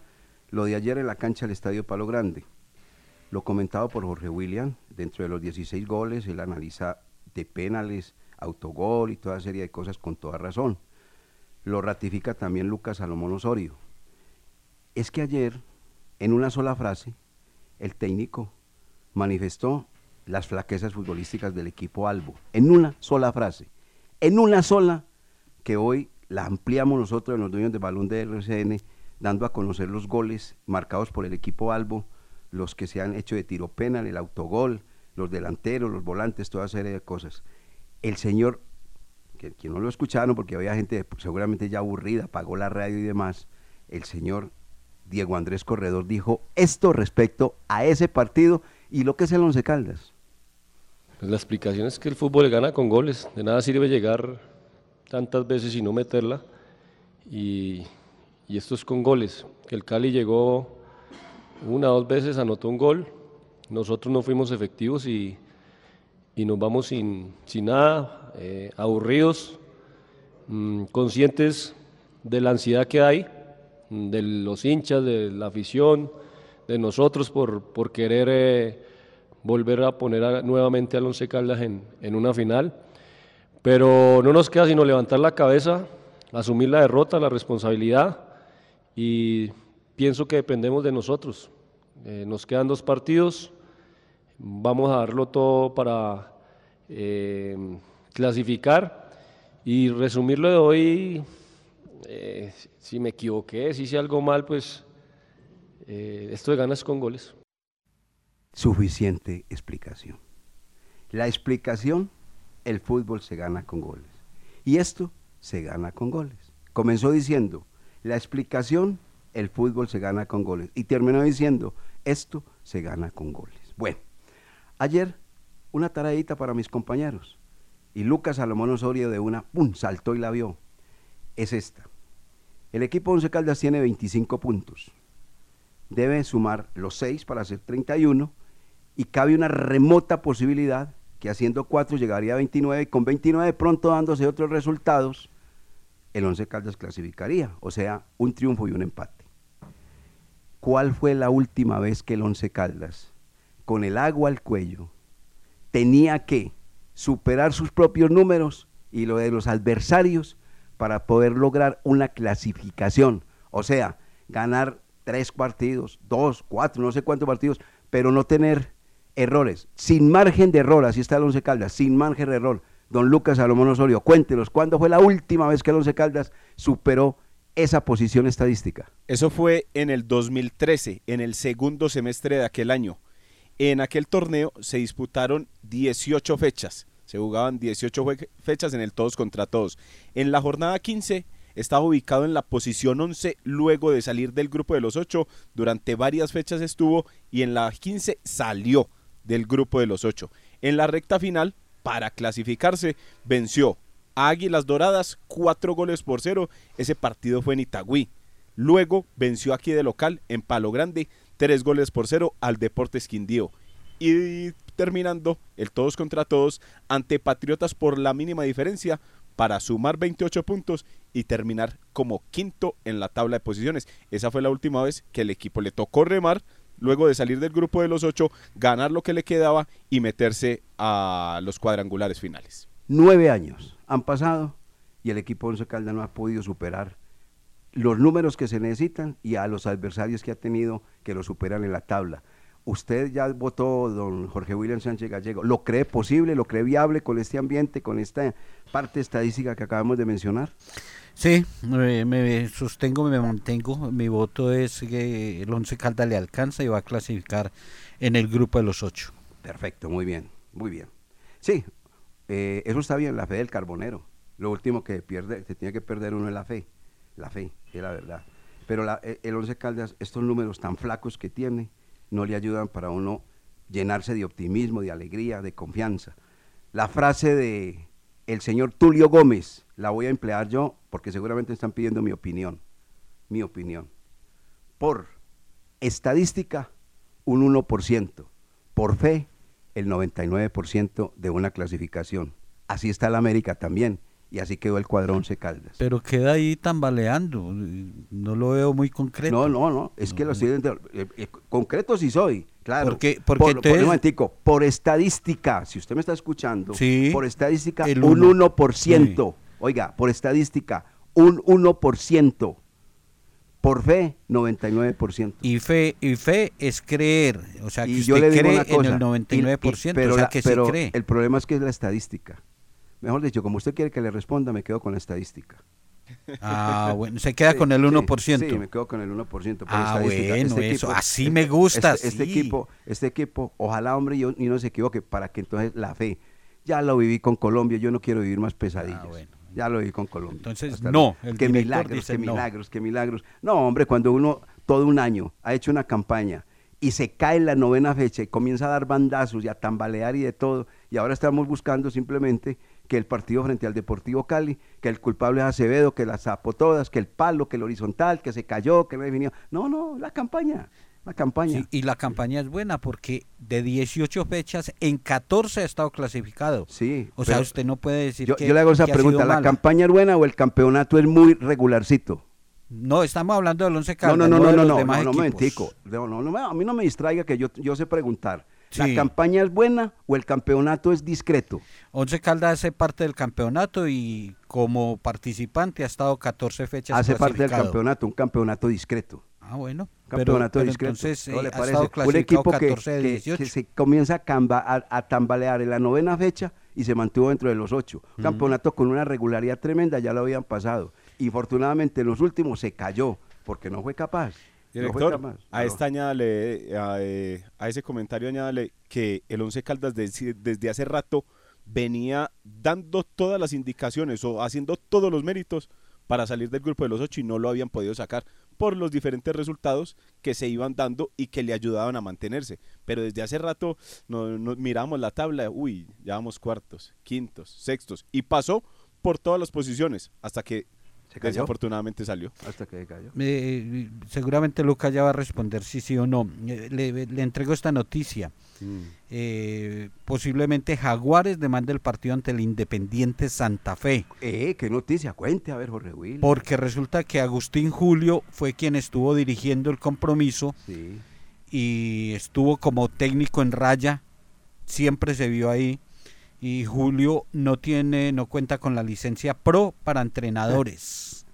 lo de ayer en la cancha del Estadio Palo Grande. Lo comentado por Jorge William, dentro de los 16 goles, él analiza de penales, autogol y toda serie de cosas con toda razón. Lo ratifica también Lucas Salomón Osorio. Es que ayer, en una sola frase, el técnico manifestó las flaquezas futbolísticas del equipo Albo. En una sola frase. En una sola que hoy la ampliamos nosotros en los dueños del balón de RCN, dando a conocer los goles marcados por el equipo Albo, los que se han hecho de tiro penal, el autogol, los delanteros, los volantes, toda serie de cosas. El señor, que, que no lo escucharon porque había gente seguramente ya aburrida, apagó la radio y demás, el señor Diego Andrés Corredor dijo esto respecto a ese partido y lo que es el Once Caldas. La explicación es que el fútbol gana con goles. De nada sirve llegar tantas veces y no meterla. Y, esto es con goles. El Cali llegó una o dos veces, anotó un gol. Nosotros no fuimos efectivos y, y nos vamos sin, sin nada, eh, aburridos, mm, conscientes de la ansiedad que hay, de los hinchas, de la afición, de nosotros por, por querer eh, volver a poner nuevamente al Once Caldas en, en una final. Pero no nos queda sino levantar la cabeza, asumir la derrota, la responsabilidad y pienso que dependemos de nosotros. Eh, nos quedan dos partidos, vamos a darlo todo para eh, clasificar y resumirlo de hoy, eh, si me equivoqué, si hice algo mal, pues eh, esto de ganas con goles. Suficiente explicación. La explicación, el fútbol se gana con goles. Y esto se gana con goles. Comenzó diciendo, la explicación, el fútbol se gana con goles. Y terminó diciendo, esto se gana con goles. Bueno, ayer una taradita para mis compañeros. Y Lucas Salomón Osorio de una, ¡pum!, saltó y la vio. Es esta. El equipo Once Caldas tiene 25 puntos. Debe sumar los 6 para hacer 31 y cabe una remota posibilidad que haciendo 4 llegaría a 29 y con 29 pronto dándose otros resultados, el Once Caldas clasificaría, o sea, un triunfo y un empate. ¿Cuál fue la última vez que el Once Caldas, con el agua al cuello, tenía que superar sus propios números y lo de los adversarios para poder lograr una clasificación? O sea, ganar tres partidos, dos, cuatro, no sé cuántos partidos, pero no tener errores, sin margen de error, así está el Once Caldas, sin margen de error. Don Lucas Salomón Osorio, cuéntenos, ¿cuándo fue la última vez que el Once Caldas superó esa posición estadística? Eso fue en el 2013, en el segundo semestre de aquel año. En aquel torneo se disputaron 18 fechas, se jugaban 18 fue- fechas en el todos contra todos. En la jornada 15 estaba ubicado en la posición 11 luego de salir del grupo de los 8, durante varias fechas estuvo y en la 15 salió del grupo de los 8. En la recta final, para clasificarse, venció a Águilas Doradas 4 goles por 0, ese partido fue en Itagüí. Luego venció aquí de local en Palo Grande, 3 goles por 0 al Deportes Quindío. Y terminando el todos contra todos ante Patriotas por la mínima diferencia para sumar 28 puntos y terminar como quinto en la tabla de posiciones. Esa fue la última vez que el equipo le tocó remar luego de salir del grupo de los ocho, ganar lo que le quedaba y meterse a los cuadrangulares finales. Nueve años han pasado y el equipo Once Caldas no ha podido superar los números que se necesitan y a los adversarios que ha tenido que lo superan en la tabla. Usted ya votó, don Jorge William Sánchez Gallego. ¿Lo cree posible, lo cree viable con este ambiente, con esta parte estadística que acabamos de mencionar? Sí, me, me sostengo, me mantengo. Mi voto es que el Once Caldas le alcanza y va a clasificar en el grupo de los ocho. Perfecto, muy bien, muy bien. Sí, eh, eso está bien, la fe del carbonero. Lo último que pierde, se tiene que perder uno es la fe, la fe, es la verdad. Pero la- eh, el Once Caldas, estos números tan flacos que tiene, no le ayudan para uno llenarse de optimismo, de alegría, de confianza. La frase de el señor Tulio Gómez, la voy a emplear yo porque seguramente están pidiendo mi opinión, mi opinión. Por estadística, un 1%. Por fe, el 99% de una clasificación. Así está la América también. Y así quedó el cuadro Once Caldas. Pero queda ahí tambaleando. No lo veo muy concreto. No, no, no. Es que lo estoy eh, eh, concreto sí soy, claro. Porque- porque por, por entonces- un momentico, por estadística, si usted me está escuchando, Sí, por estadística, el un uno. 1%. Oiga, por estadística, un 1%. Por fe, 99%. Y fe, y fe es creer. O sea, que Y usted yo le digo cree una cosa, en el y- 99%. y- pero o sea, la- que pero sí cree. El problema es que es la estadística. Mejor dicho, como usted quiere que le responda, me quedo con la estadística. Ah, bueno, se queda Sí, con el sí, 1%. Sí, me quedo con el 1%. por Ah, estadística. bueno, eso, así me gusta, Este, este sí. equipo, este equipo, ojalá, hombre, yo, y no se equivoque, para que entonces la fe. Ya lo viví con Colombia, yo no quiero vivir más pesadillas. Ya lo viví con Colombia. Ah, Entonces, Hasta no, el director milagros, dice qué no. milagros, qué milagros. No, hombre, cuando uno todo un año ha hecho una campaña y se cae en la novena fecha y comienza a dar bandazos y a tambalear y de todo, y ahora estamos buscando simplemente que el partido frente al Deportivo Cali, que el culpable es Acevedo, que las zapó todas, que el palo, que el horizontal, que se cayó, que no definió. No, no, la campaña, la campaña. Sí, y la campaña es buena porque de 18 fechas, en 14 ha estado clasificado. Sí. O sea, usted no puede decir yo, que. yo le hago esa pregunta, ¿la mala. campaña es buena o el campeonato es muy regularcito? No, estamos hablando del 11 No, Caldas. no, no, no, no, no, no, no. No, no, no me- a mí no me distraiga que yo, yo sé preguntar. ¿La campaña es buena o el campeonato es discreto? Once Caldas hace parte del campeonato y como participante ha estado 14 fechas Hace parte del campeonato, un campeonato discreto. Ah, bueno. Campeonato pero discreto. entonces, ¿No eh, le parece? Un equipo que, 14 de que- 18. que se comienza a, camba- a- a tambalear en la novena fecha y se mantuvo dentro de los ocho. Ujú. campeonato con una regularidad tremenda, ya lo habían pasado. Y infortunadamente en los últimos se cayó porque no fue capaz. No Director, a esta añádale, a, eh, a ese comentario añádale que el Once Caldas desde, desde hace rato venía dando todas las indicaciones o haciendo todos los méritos para salir del grupo de los ocho y no lo habían podido sacar por los diferentes resultados que se iban dando y que le ayudaban a mantenerse. Pero desde hace rato no, no- miramos la tabla, uy, ya vamos cuartos, quintos, sextos y pasó por todas las posiciones hasta que cayó? desafortunadamente salió. Hasta que cayó. Eh, seguramente Lucas ya va a responder si sí o no. Eh, Le, le entrego esta noticia. Eh, posiblemente Jaguares demande el partido ante el Independiente Santa Fe. Eh, qué noticia, cuente, a ver, Jorge Will. Porque resulta que Agustín Julio fue quien estuvo dirigiendo el compromiso Sí. y estuvo como técnico en raya, siempre se vio ahí. Y Julio no tiene, no cuenta con la licencia pro para entrenadores,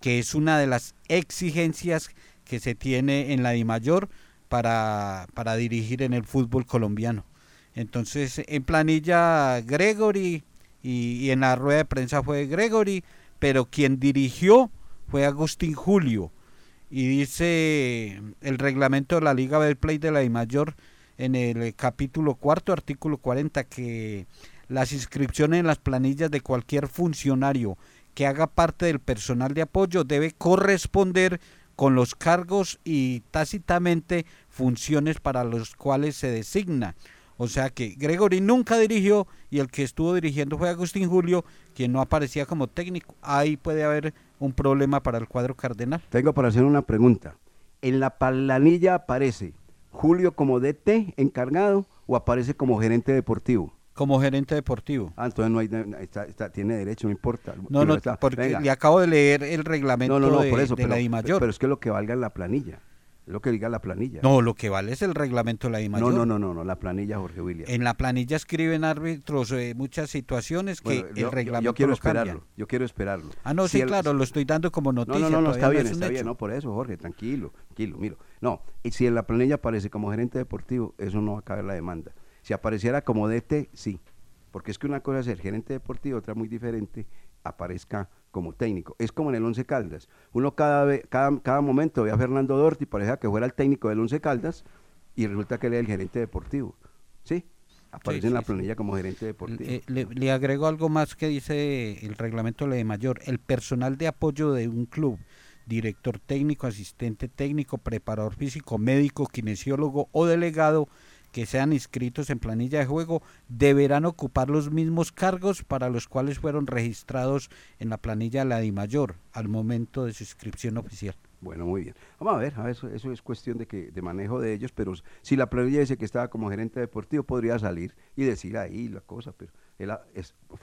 que es una de las exigencias que se tiene en la DIMAYOR para, para dirigir en el fútbol colombiano. Entonces, en planilla Gregory y, en la rueda de prensa fue Gregory, pero quien dirigió fue Agustín Julio. Y dice el reglamento de la Liga Betplay de la DIMAYOR en el eh, capítulo cuarto, artículo 40, que las inscripciones en las planillas de cualquier funcionario que haga parte del personal de apoyo debe corresponder con los cargos y tácitamente funciones para los cuales se designa. O sea que Gregory nunca dirigió y el que estuvo dirigiendo fue Agustín Julio, quien no aparecía como técnico. Ahí puede haber un problema para el cuadro cardenal. Tengo para hacer una pregunta. ¿En la planilla aparece Julio como DT encargado o aparece como gerente deportivo? Como gerente deportivo. Ah, entonces no hay, está- está- tiene derecho, no importa. No, no, está- porque venga. le acabo de leer el reglamento no, no, no, de, por eso, de la pero, DIMAYOR. pero es que lo que valga es la planilla. Lo que diga la planilla. No, lo que vale es el reglamento de la DIMAYOR. no, no, no, no, no, la planilla Jorge William. En la planilla escriben árbitros eh, muchas situaciones que Bueno, el yo- reglamento yo quiero lo cambia. esperarlo, yo quiero esperarlo. Ah, no, Si sí, el- claro, lo estoy dando como No, noticia. no, no, no, está bien, es está bien, no por eso, Jorge, tranquilo, tranquilo, miro. No, y si en la planilla aparece como gerente deportivo, eso no va a caber la demanda. Si apareciera como DT, sí, porque es que una cosa es ser gerente deportivo, otra muy diferente, aparezca como técnico. Es como en el Once Caldas. Uno cada, vez, cada, cada momento ve a Fernando Dorti, parecía que fuera el técnico del Once Caldas, y resulta que él es el gerente deportivo. ¿Sí? Aparece Sí, en la sí, sí. planilla como gerente deportivo. Eh, le, le agrego algo más que dice el reglamento de la DIMAYOR. El personal de apoyo de un club, director técnico, asistente técnico, preparador físico, médico, kinesiólogo o delegado que sean inscritos en planilla de juego deberán ocupar los mismos cargos para los cuales fueron registrados en la planilla de la DIMAYOR al momento de su inscripción oficial. Bueno, muy bien. Vamos a ver, a eso, eso es cuestión de que de manejo de ellos, pero si la planilla dice que estaba como gerente deportivo, podría salir y decir ahí la cosa, pero él fue